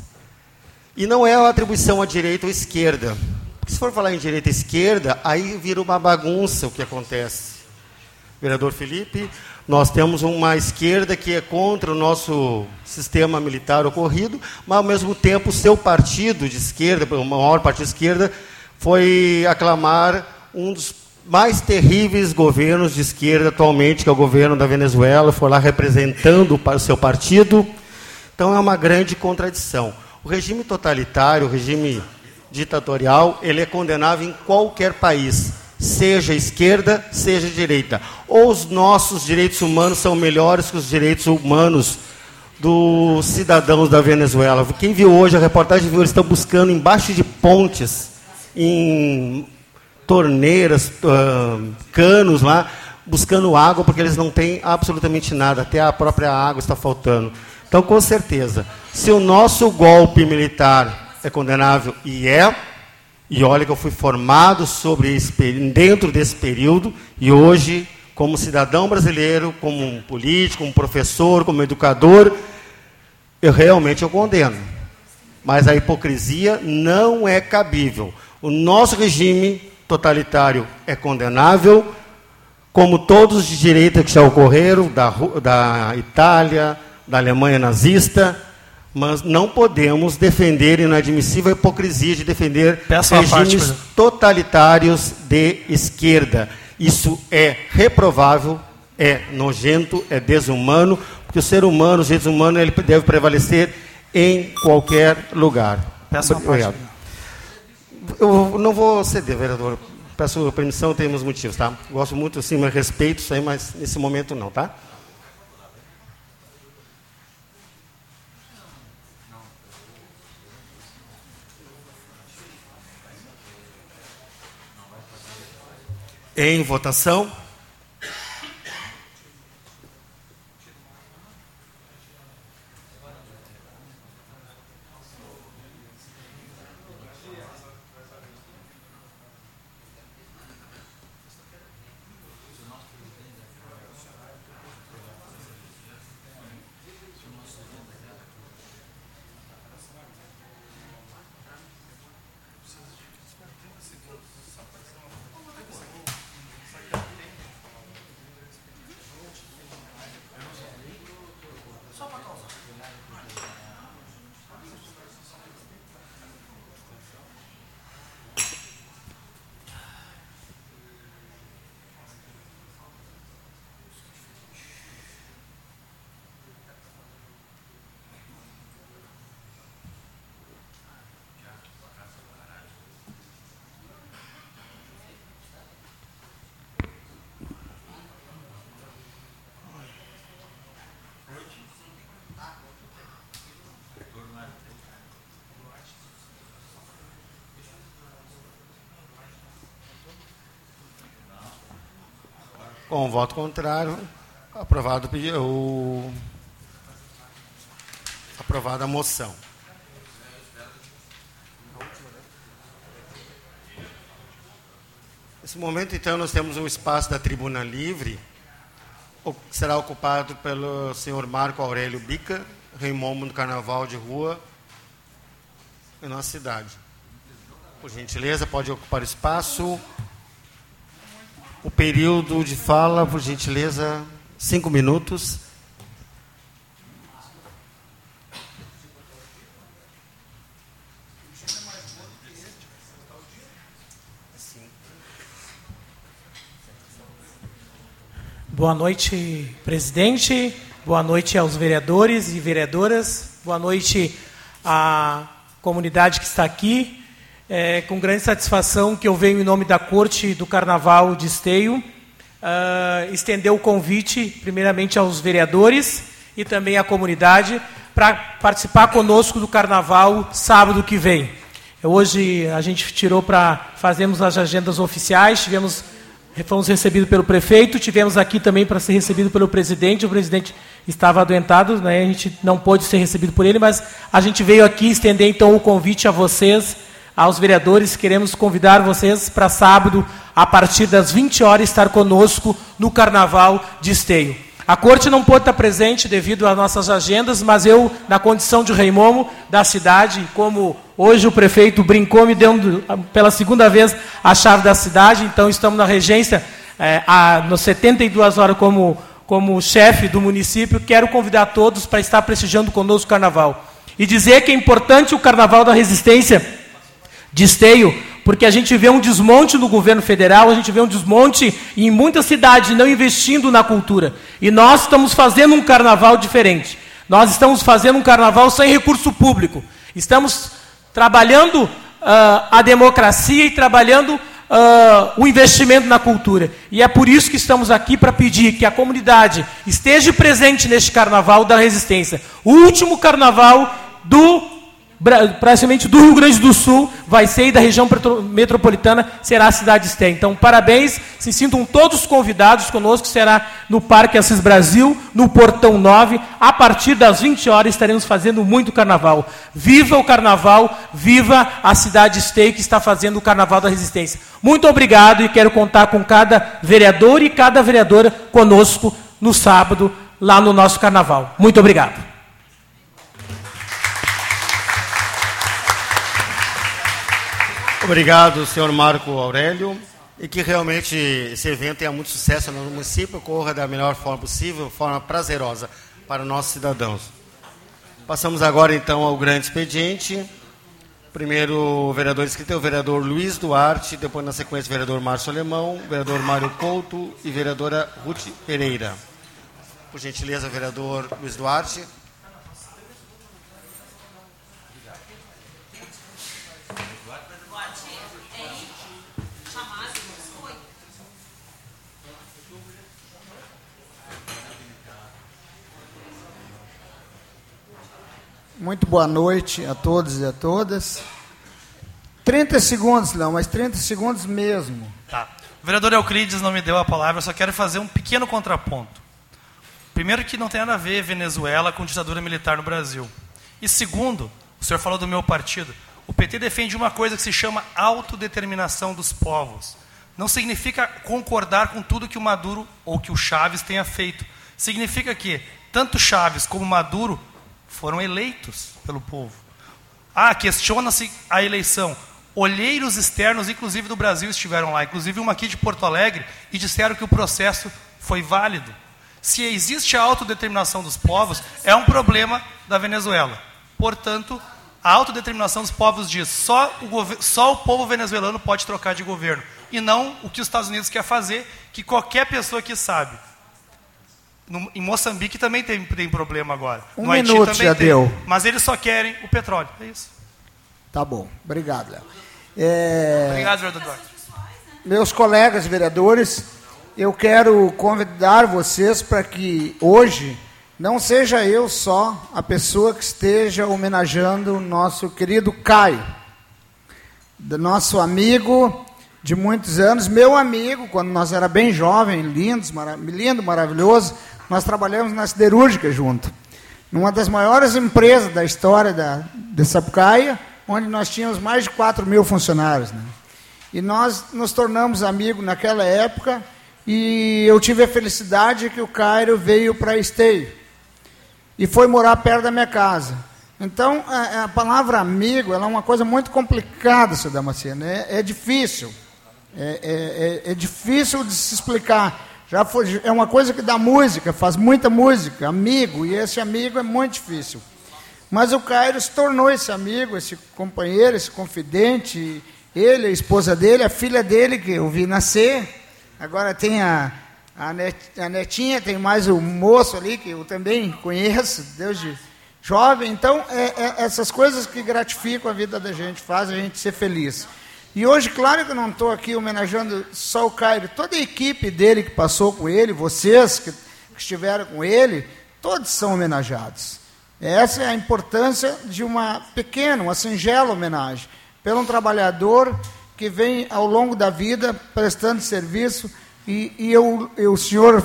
E não é uma atribuição à direita ou à esquerda. Porque se for falar em direita e esquerda, aí vira uma bagunça o que acontece. Vereador Felipe, nós temos uma esquerda que é contra o nosso sistema militar ocorrido, mas ao mesmo tempo seu partido de esquerda, o maior partido de esquerda, foi aclamar um dos mais terríveis governos de esquerda atualmente, que é o governo da Venezuela, foi lá representando o seu partido. Então é uma grande contradição. O regime totalitário, o regime ditatorial, ele é condenável em qualquer país seja esquerda, seja direita. Ou os nossos direitos humanos são melhores que os direitos humanos dos cidadãos da Venezuela. Quem viu hoje a reportagem viu eles estão buscando embaixo de pontes, em torneiras, uh, canos lá, buscando água porque eles não têm absolutamente nada, até a própria água está faltando. Então, com certeza, se o nosso golpe militar é condenável e é, e olha que eu fui formado sobre esse, dentro desse período e hoje, como cidadão brasileiro, como um político, como professor, como educador, eu realmente eu condeno. Mas a hipocrisia não é cabível. O nosso regime totalitário é condenável, como todos os de direita que já ocorreram, da, da Itália, da Alemanha nazista, mas não podemos defender inadmissível a hipocrisia de defender Peço regimes parte, totalitários de esquerda. Isso é reprovável, é nojento, é desumano, porque o ser humano, o ser humano, ele deve prevalecer em qualquer lugar. Peço Obrigado. Eu não vou ceder, vereador. Peço permissão, temos motivos, tá? Gosto muito, sim, mas respeito isso aí, mas nesse momento não, tá? Em votação. Com voto contrário, aprovado o aprovada a moção. Nesse momento, então, nós temos um espaço da tribuna livre será ocupado pelo senhor Marco Aurélio Bica, reimomo do Carnaval de Rua, em nossa cidade. Por gentileza, pode ocupar espaço. O período de fala, por gentileza, cinco minutos. Boa noite, presidente. Boa noite aos vereadores e vereadoras. Boa noite à comunidade que está aqui. É com grande satisfação que eu venho em nome da Corte do Carnaval de Esteio uh, estender o convite, primeiramente aos vereadores e também à comunidade, para participar conosco do Carnaval sábado que vem. Hoje a gente tirou para fazermos as agendas oficiais, tivemos fomos recebidos pelo prefeito, tivemos aqui também para ser recebido pelo presidente, o presidente estava adoentado, né? a gente não pôde ser recebido por ele, mas a gente veio aqui estender então o convite a vocês aos vereadores. Queremos convidar vocês para sábado, a partir das 20 horas, estar conosco no Carnaval de Esteio. A corte não pôde estar presente devido às nossas agendas, mas eu, na condição de rei momo da cidade, como hoje o prefeito brincou, me deu pela segunda vez a chave da cidade, então estamos na regência é, a, nos 72 horas como, como chefe do município. Quero convidar todos para estar prestigiando conosco o carnaval. E dizer que é importante o carnaval da resistência de esteio, porque a gente vê um desmonte no governo federal, a gente vê um desmonte em muitas cidades não investindo na cultura. E nós estamos fazendo um carnaval diferente. Nós estamos fazendo um carnaval sem recurso público. Estamos trabalhando uh, a democracia e trabalhando uh, o investimento na cultura. E é por isso que estamos aqui para pedir que a comunidade esteja presente neste carnaval da resistência. O último carnaval do praticamente do Rio Grande do Sul, vai ser e da região metropolitana será a cidade de Então, parabéns, se sintam todos convidados conosco, será no Parque Assis Brasil, no Portão 9, a partir das 20 horas estaremos fazendo muito carnaval. Viva o carnaval, viva a cidade de que está fazendo o Carnaval da Resistência. Muito obrigado e quero contar com cada vereador e cada vereadora conosco no sábado, lá no nosso carnaval. Muito obrigado. Obrigado, senhor Marco Aurélio. E que realmente esse evento tenha muito sucesso no município, ocorra da melhor forma possível, forma prazerosa para nossos cidadãos. Passamos agora então ao grande expediente. Primeiro o vereador inscrito é o vereador Luiz Duarte, depois na sequência o vereador Márcio Alemão, o vereador Mário Couto e vereadora Ruth Pereira. Por gentileza, vereador Luiz Duarte. Muito boa noite a todos e a todas. 30 segundos, não, mas 30 segundos mesmo. Tá. O vereador Euclides não me deu a palavra, eu só quero fazer um pequeno contraponto. Primeiro que não tem nada a ver Venezuela com ditadura militar no Brasil. E segundo, o senhor falou do meu partido, o PT defende uma coisa que se chama autodeterminação dos povos. Não significa concordar com tudo que o Maduro ou que o Chaves tenha feito. Significa que tanto Chaves como Maduro foram eleitos pelo povo. Ah, questiona-se a eleição. Olheiros externos, inclusive do Brasil, estiveram lá, inclusive uma aqui de Porto Alegre, e disseram que o processo foi válido. Se existe a autodeterminação dos povos, é um problema da Venezuela. Portanto, a autodeterminação dos povos diz só o, só o povo venezuelano pode trocar de governo, e não o que os Estados Unidos quer fazer, que qualquer pessoa que sabe no, em Moçambique também tem, tem problema agora. Um no minuto Haiti já tem. deu. Mas eles só querem o petróleo. É isso. Tá bom. Obrigado, Léo. É... Obrigado, vereador. Meus colegas vereadores, eu quero convidar vocês para que hoje não seja eu só a pessoa que esteja homenageando o nosso querido Caio, nosso amigo de muitos anos, meu amigo, quando nós era bem jovem, lindos, mara lindo, maravilhoso, nós trabalhamos na siderúrgica junto. Numa das maiores empresas da história da, de Sapucaia, onde nós tínhamos mais de 4 mil funcionários. Né? E nós nos tornamos amigos naquela época, E eu tive a felicidade que o Cairo veio para Esteio e foi morar perto da minha casa. Então, a, a palavra amigo é uma coisa muito complicada, seu Damasceno. É, é difícil. É, é, é, é, difícil de se explicar. Já foi, é uma coisa que dá música, faz muita música, amigo, e esse amigo é muito difícil. Mas o Cairo se tornou esse amigo, esse companheiro, esse confidente. Ele, a esposa dele, a filha dele, que eu vi nascer. Agora tem a, a, net, a netinha, tem mais o moço ali, que eu também conheço, desde jovem. Então, é, é, essas coisas que gratificam a vida da gente, fazem a gente ser feliz. E hoje, claro que eu não estou aqui homenageando só o Cairo, toda a equipe dele que passou com ele, vocês que, que estiveram com ele, todos são homenageados. Essa é a importância de uma pequena, uma singela homenagem, pelo um trabalhador que vem ao longo da vida prestando serviço, e, e eu, eu, o senhor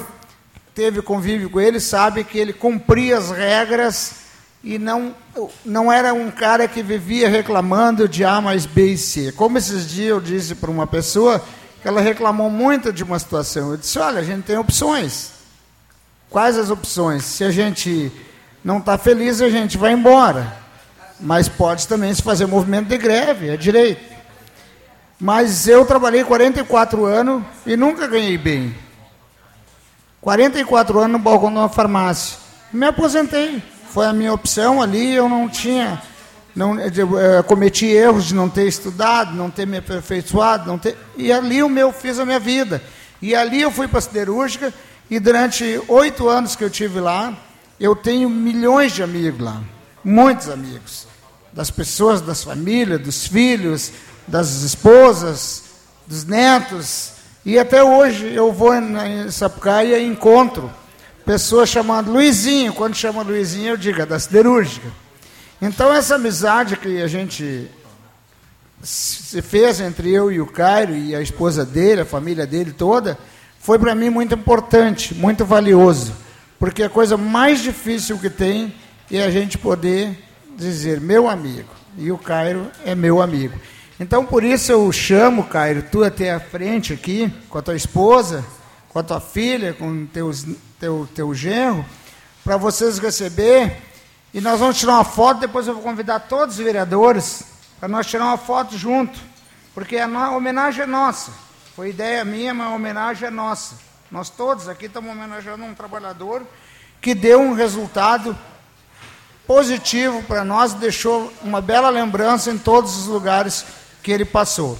teve convívio com ele, sabe que ele cumpria as regras e não, não era um cara que vivia reclamando de A mais B e C. Como esses dias eu disse para uma pessoa que ela reclamou muito de uma situação. Eu disse: olha, a gente tem opções. Quais as opções? Se a gente não está feliz, a gente vai embora. Mas pode também se fazer movimento de greve, é direito. Mas eu trabalhei 44 anos e nunca ganhei bem. 44 anos no balcão de uma farmácia. Me aposentei foi a minha opção ali, eu não tinha, não eu, cometi erros de não ter estudado, não ter me aperfeiçoado, não ter, e ali eu meu fiz a minha vida. E ali eu fui para a siderúrgica e durante oito anos que eu tive lá, eu tenho milhões de amigos lá, muitos amigos, das pessoas, das famílias, dos filhos, das esposas, dos netos, e até hoje eu vou em Sapucaia e encontro pessoas chamando Luizinho, quando chama Luizinho eu digo, é da siderúrgica. Então essa amizade que a gente se fez entre eu e o Cairo e a esposa dele, a família dele toda, foi para mim muito importante, muito valioso, porque a coisa mais difícil que tem é a gente poder dizer meu amigo, e o Cairo é meu amigo. Então por isso eu chamo, Cairo, tu até a frente aqui, com a tua esposa, com a tua filha, com teus teu, teu genro, para vocês receber. E nós vamos tirar uma foto, depois eu vou convidar todos os vereadores para nós tirar uma foto junto. Porque a homenagem é nossa. Foi ideia minha, mas a homenagem é nossa. Nós todos aqui estamos homenageando um trabalhador que deu um resultado positivo para nós, deixou uma bela lembrança em todos os lugares que ele passou.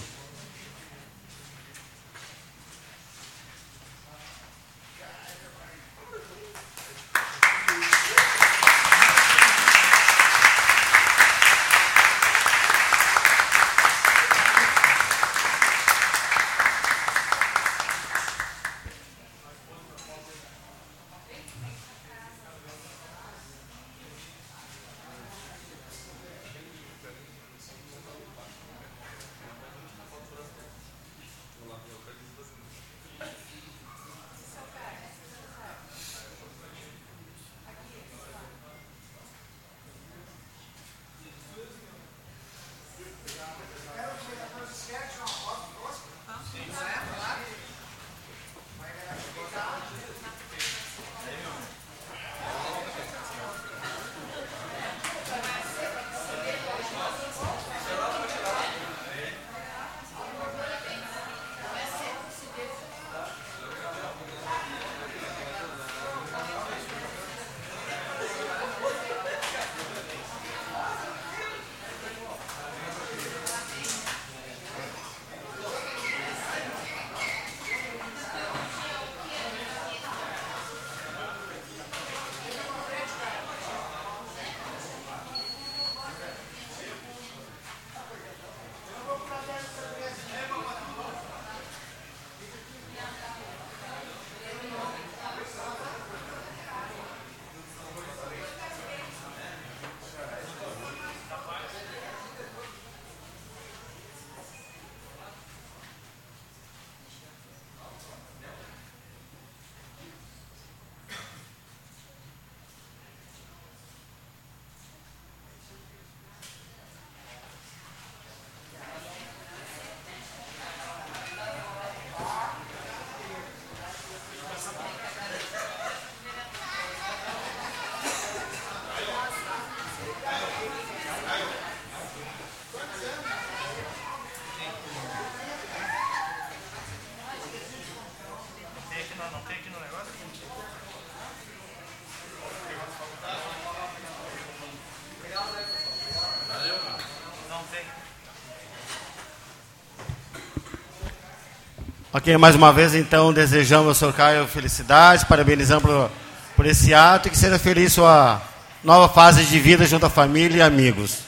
Ok, mais uma vez então desejamos ao senhor Caio felicidades, parabenizamos por, por esse ato e que seja feliz sua nova fase de vida junto à família e amigos.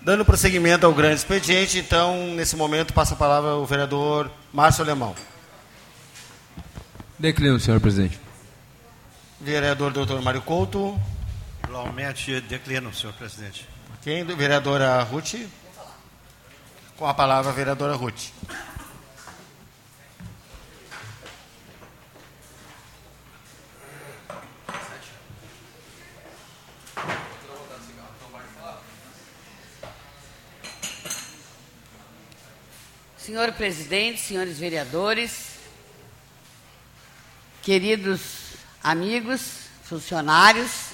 Dando prosseguimento ao grande expediente, então, nesse momento, passa a palavra ao vereador Márcio Alemão. Declino, senhor presidente. Vereador doutor Mário Couto. Igualmente declino, senhor presidente. Quem? Vereadora Ruth. Com a palavra, vereadora Ruth. Senhor presidente, senhores vereadores, queridos amigos, funcionários,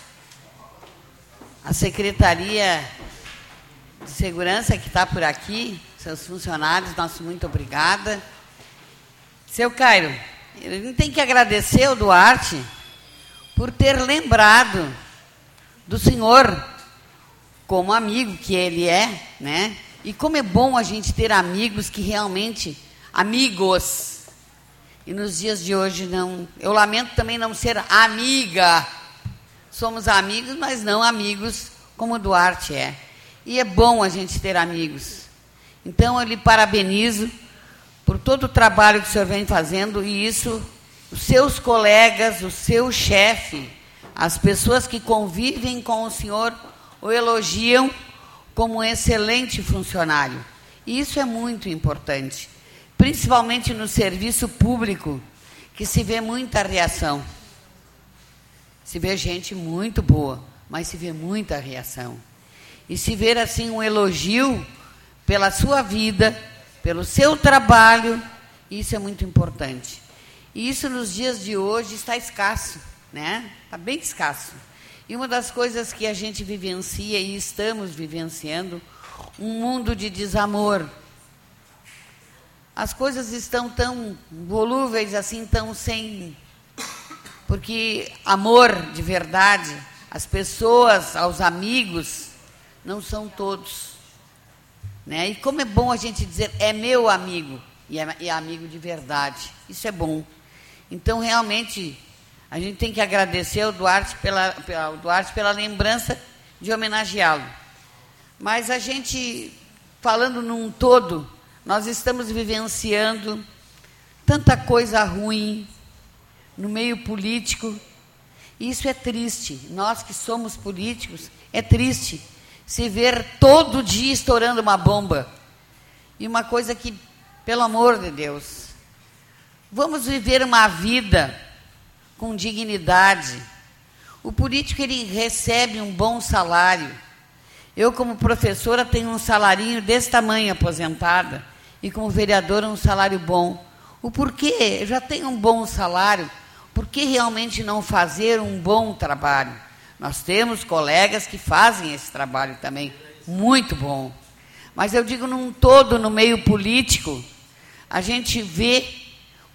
a Secretaria de Segurança que está por aqui, seus funcionários, nosso muito obrigada. Seu Cairo, a gente tem que agradecer ao Duarte por ter lembrado do senhor como amigo que ele é, né? E como é bom a gente ter amigos que realmente amigos. E nos dias de hoje não, eu lamento também não ser amiga. Somos amigos, mas não amigos como o Duarte é. E é bom a gente ter amigos. Então eu lhe parabenizo por todo o trabalho que o senhor vem fazendo e isso os seus colegas, o seu chefe, as pessoas que convivem com o senhor o elogiam como um excelente funcionário. E isso é muito importante, principalmente no serviço público, que se vê muita reação. Se vê gente muito boa, mas se vê muita reação. E se ver assim um elogio pela sua vida, pelo seu trabalho, isso é muito importante. E isso nos dias de hoje está escasso, né? Está bem escasso. E uma das coisas que a gente vivencia e estamos vivenciando, um mundo de desamor. As coisas estão tão volúveis assim, tão sem. Porque amor de verdade, as pessoas, aos amigos, não são todos. Né? E como é bom a gente dizer, é meu amigo, e é, é amigo de verdade. Isso é bom. Então, realmente, a gente tem que agradecer ao Duarte pela, ao Duarte pela lembrança de homenageá-lo. Mas a gente, falando num todo, nós estamos vivenciando tanta coisa ruim no meio político. Isso é triste. Nós que somos políticos, é triste se ver todo dia estourando uma bomba. E uma coisa que, pelo amor de Deus, vamos viver uma vida com dignidade. O político ele recebe um bom salário. Eu, como professora, tenho um salarinho desse tamanho aposentada, e como vereadora, um salário bom. O porquê? Eu já tenho um bom salário, por que realmente não fazer um bom trabalho? Nós temos colegas que fazem esse trabalho também, muito bom. Mas eu digo num todo, no meio político, a gente vê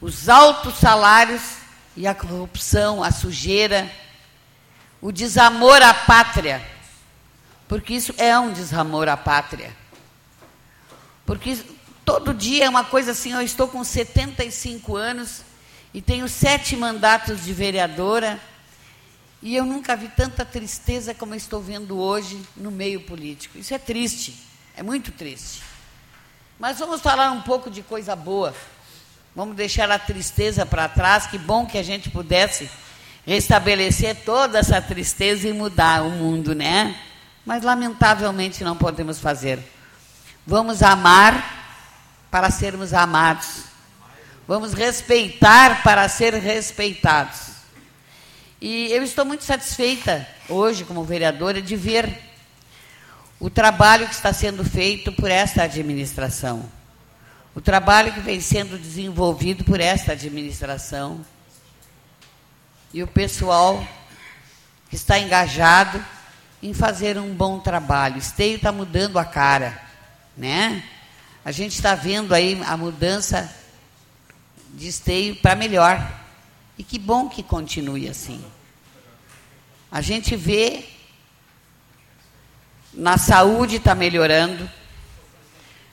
os altos salários e a corrupção, a sujeira, o desamor à pátria, porque isso é um desamor à pátria. Porque todo dia é uma coisa assim, eu estou com 75 anos e tenho sete mandatos de vereadora e eu nunca vi tanta tristeza como estou vendo hoje no meio político. Isso é triste, é muito triste. Mas vamos falar um pouco de coisa boa. Vamos deixar a tristeza para trás. Que bom que a gente pudesse restabelecer toda essa tristeza e mudar o mundo, né? Mas lamentavelmente não podemos fazer. Vamos amar para sermos amados. Vamos respeitar para ser respeitados. E eu estou muito satisfeita hoje, como vereadora, de ver o trabalho que está sendo feito por esta administração o trabalho que vem sendo desenvolvido por esta administração e o pessoal que está engajado em fazer um bom trabalho. Esteio está mudando a cara, né? A gente está vendo aí a mudança de esteio para melhor. E que bom que continue assim. A gente vê na saúde está melhorando,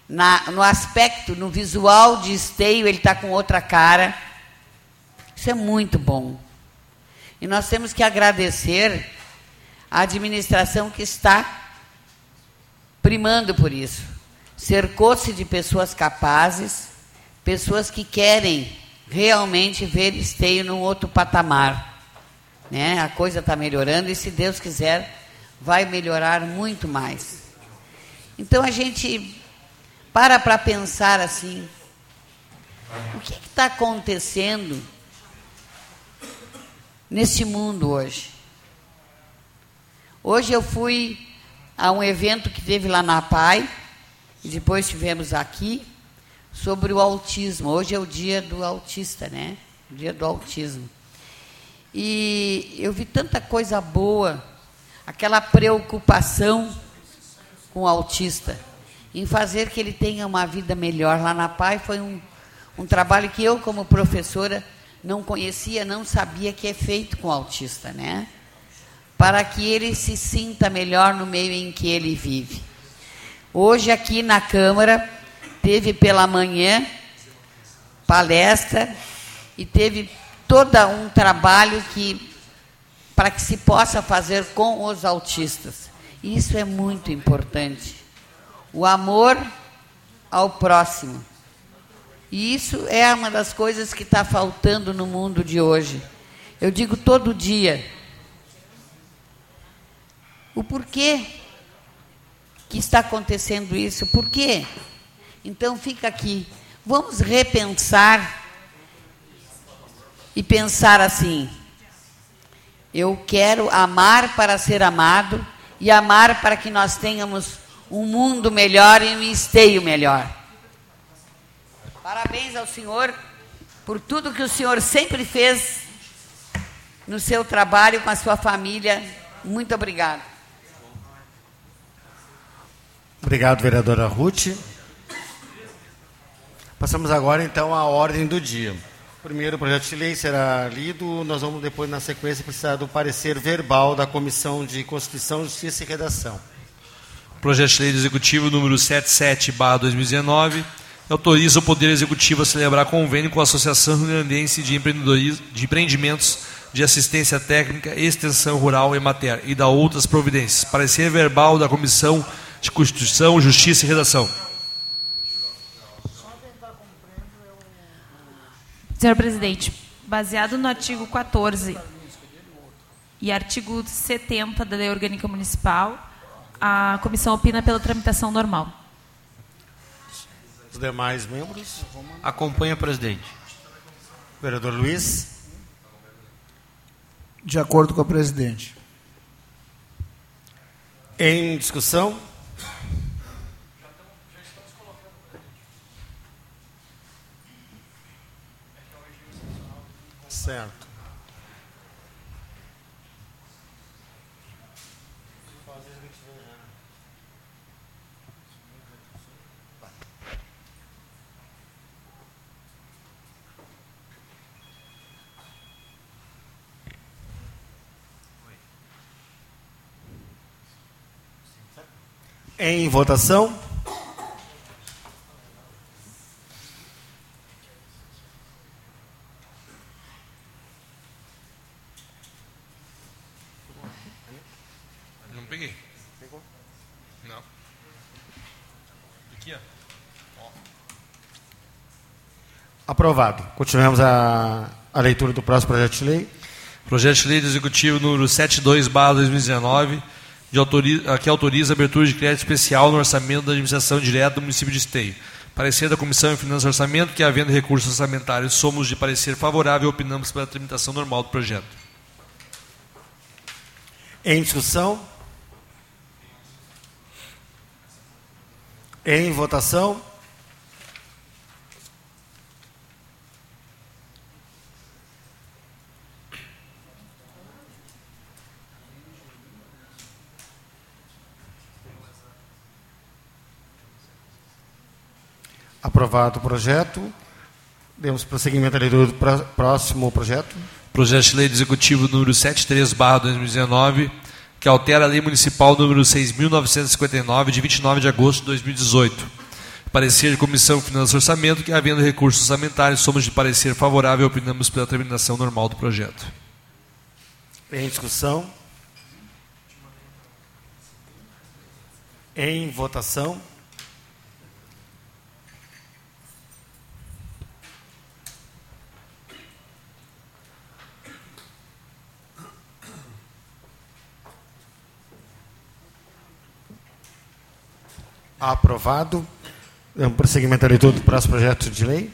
na, no aspecto, no visual de esteio, ele está com outra cara. Isso é muito bom. E nós temos que agradecer a administração que está primando por isso. Cercou-se de pessoas capazes, pessoas que querem realmente ver esteio num outro patamar. Né? A coisa está melhorando e, se Deus quiser, vai melhorar muito mais. Então a gente para para pensar assim: o que está acontecendo nesse mundo hoje? Hoje eu fui a um evento que teve lá na PAI, e depois tivemos aqui, sobre o autismo. Hoje é o dia do autista, né? O dia do autismo. E eu vi tanta coisa boa, aquela preocupação com o autista, em fazer que ele tenha uma vida melhor. Lá na PAI foi um, um trabalho que eu, como professora, não conhecia, não sabia que é feito com autista, né? Para que ele se sinta melhor no meio em que ele vive. Hoje, aqui na Câmara, teve pela manhã palestra e teve todo um trabalho que para que se possa fazer com os autistas. Isso é muito importante. O amor ao próximo. E isso é uma das coisas que está faltando no mundo de hoje. Eu digo todo dia. O porquê que está acontecendo isso? Por quê? Então fica aqui. Vamos repensar e pensar assim: eu quero amar para ser amado e amar para que nós tenhamos um mundo melhor e um esteio melhor. Parabéns ao senhor por tudo que o senhor sempre fez no seu trabalho com a sua família. Muito obrigado. Obrigado, vereadora Ruth. Passamos agora então à ordem do dia. Primeiro, o projeto de lei será lido. Nós vamos depois, na sequência, precisar do parecer verbal da Comissão de Constituição, Justiça e Redação. Projeto de lei Executivo número 77/2019 autoriza o Poder Executivo a celebrar convênio com a Associação Rio-Grandense de, de Empreendimentos de Assistência Técnica, Extensão Rural e Mater e da outras providências. Parecer verbal da Comissão de Constituição, Justiça e Redação. Senhor presidente, baseado no artigo 14 e artigo 70 da Lei Orgânica Municipal, a comissão opina pela tramitação normal. Os demais membros? Acompanha, presidente. Vereador Luiz. De acordo com a presidente. Em discussão? Certo. Em votação. Não peguei. Pegou? Não. Aqui, ó. Aprovado. Continuamos a, a leitura do próximo projeto de lei. Projeto de lei do Executivo número 72, 2019, de autoriza, que autoriza a abertura de crédito especial no orçamento da administração direta do município de Esteio. Parecer da Comissão de Finanças e Orçamento que, havendo recursos orçamentários, somos de parecer favorável, opinamos pela tramitação normal do projeto. Em discussão? Em votação? Aprovado o projeto. Demos prosseguimento à leitura do próximo projeto. Projeto de Lei Executivo número 73/2019, que altera a Lei Municipal número 6.959 de 29 de agosto de 2018. Parecer de Comissão Finanças e Orçamento, que havendo recursos orçamentários, somos de parecer favorável e opinamos pela terminação normal do projeto. Em discussão. Em votação. Aprovado. Damos prosseguimento à leitura do próximo projeto de lei.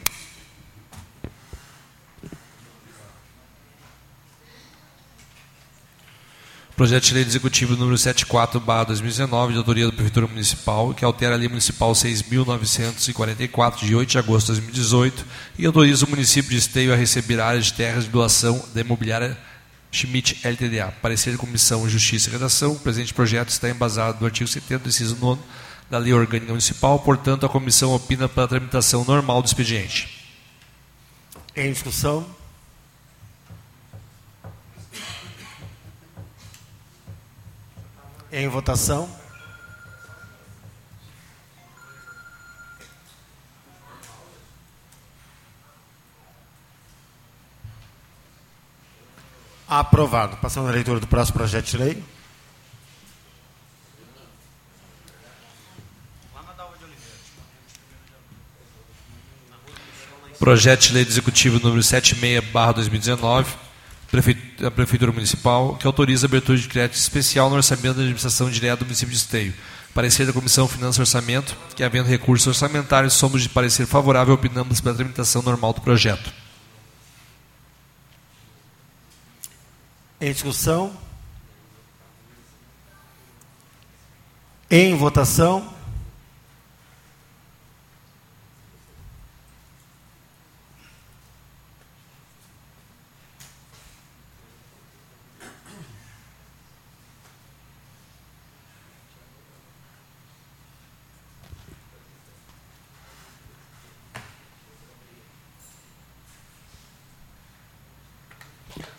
Projeto de Lei Executivo número 74/2019, de autoria da Prefeitura Municipal, que altera a Lei Municipal 6.944, de 8 de agosto de 2018, e autoriza o município de Esteio a receber áreas de terras de doação da imobiliária Schmidt LTDA. Parecer de Comissão Justiça e Redação. O presente projeto está embasado no artigo 70, inciso 9 da Lei Orgânica Municipal, portanto, a comissão opina pela tramitação normal do expediente. Em discussão. Em votação. Aprovado. Passando à leitura do próximo projeto de lei. Projeto de Lei Executivo número 76/2019, da Prefeitura Municipal, que autoriza a abertura de crédito especial no orçamento da administração direta do município de Esteio. Parecer da Comissão Finanças e Orçamento, que havendo recursos orçamentários, somos de parecer favorável e opinamos pela tramitação normal do projeto. Em discussão. Em votação.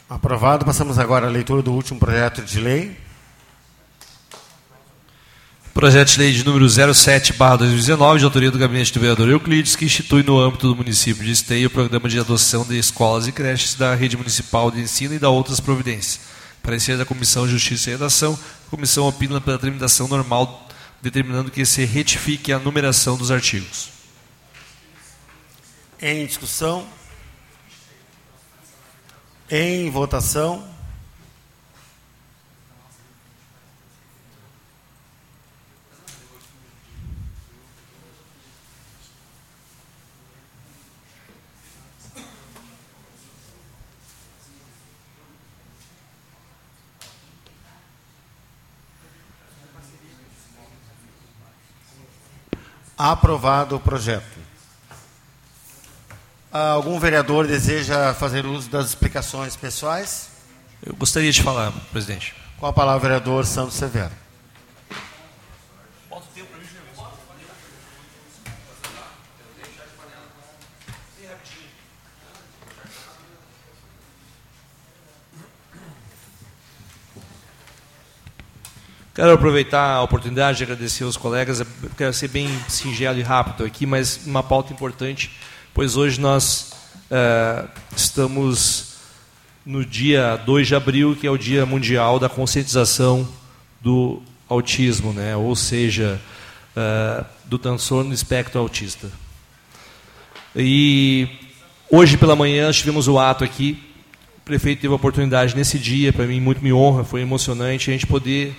Aprovado. Passamos agora à leitura do último projeto de lei. Projeto de lei de número 07/2019, de autoria do gabinete do vereador Euclides, que institui no âmbito do município de Esteio o programa de adoção de escolas e creches da rede municipal de ensino e da outras providências. Parecer da Comissão Justiça e Redação, a comissão opina pela tramitação normal, determinando que se retifique a numeração dos artigos. Em discussão. Em votação. Aprovado o projeto. Algum vereador deseja fazer uso das explicações pessoais? Eu gostaria de falar, presidente. Com a palavra, vereador Santos Severo. Quero aproveitar a oportunidade de agradecer aos colegas. quero ser bem singelo e rápido aqui, mas uma pauta importante, pois hoje nós uh, estamos no dia 2 de abril, que é o Dia Mundial da Conscientização do Autismo, né? ou seja, uh, do transtorno espectro autista. E hoje pela manhã tivemos o ato aqui. O prefeito teve a oportunidade nesse dia, para mim muito me honra, foi emocionante a gente poder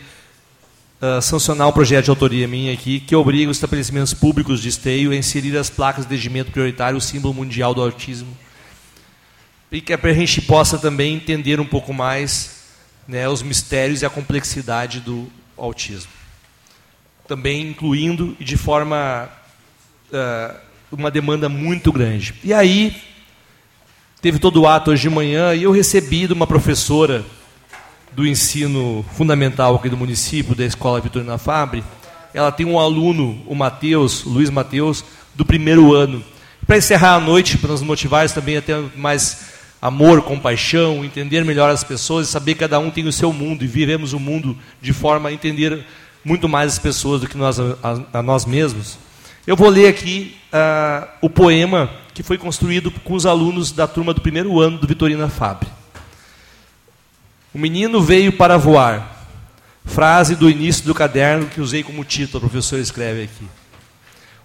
uh, sancionar um projeto de autoria minha aqui que obriga os estabelecimentos públicos de esteio a inserir as placas de regimento prioritário, o símbolo mundial do autismo, e que é a gente possa também entender um pouco mais né, os mistérios e a complexidade do autismo. Também incluindo e de forma uh, uma demanda muito grande. E aí teve todo o ato hoje de manhã e eu recebi de uma professora do ensino fundamental aqui do município, da Escola Vitorina Fabre, ela tem um aluno, o Mateus, Luiz Mateus, do primeiro ano. Para encerrar a noite, para nos motivar também a ter mais amor, compaixão, entender melhor as pessoas saber que cada um tem o seu mundo e vivemos o mundo de forma a entender muito mais as pessoas do que nós a, a nós mesmos. Eu vou ler aqui uh, o poema que foi construído com os alunos da turma do primeiro ano do Vitorina Fabre. O menino veio para voar. Frase do início do caderno que usei como título, o professor escreve aqui.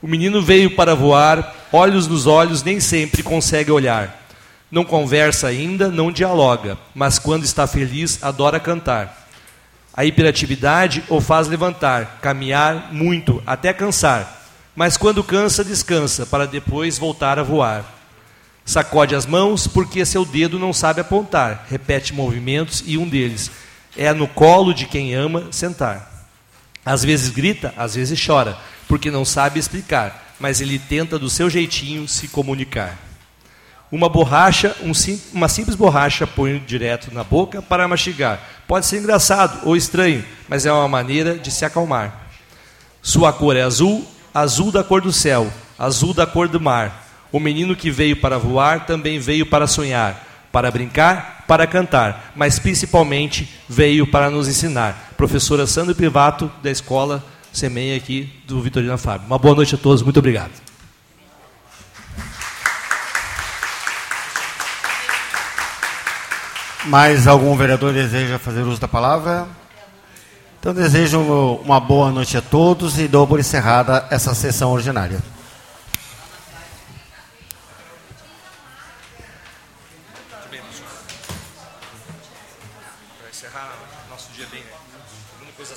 O menino veio para voar, olhos nos olhos, nem sempre consegue olhar. Não conversa ainda, não dialoga, mas quando está feliz, adora cantar. A hiperatividade o faz levantar, caminhar muito, até cansar mas quando cansa, descansa, para depois voltar a voar. Sacode as mãos, porque seu dedo não sabe apontar. Repete movimentos e um deles é no colo de quem ama sentar. Às vezes grita, às vezes chora, porque não sabe explicar, mas ele tenta do seu jeitinho se comunicar. Uma borracha, um sim, uma simples borracha põe direto na boca para mastigar. Pode ser engraçado ou estranho, mas é uma maneira de se acalmar. Sua cor é azul, azul da cor do céu, azul da cor do mar. O menino que veio para voar também veio para sonhar, para brincar, para cantar, mas principalmente veio para nos ensinar. Professora Sandra Privato, da escola Semeia aqui do Vitorina Fábio. Uma boa noite a todos, muito obrigado. Mais algum vereador deseja fazer uso da palavra? Então desejo uma boa noite a todos e dou por encerrada essa sessão ordinária.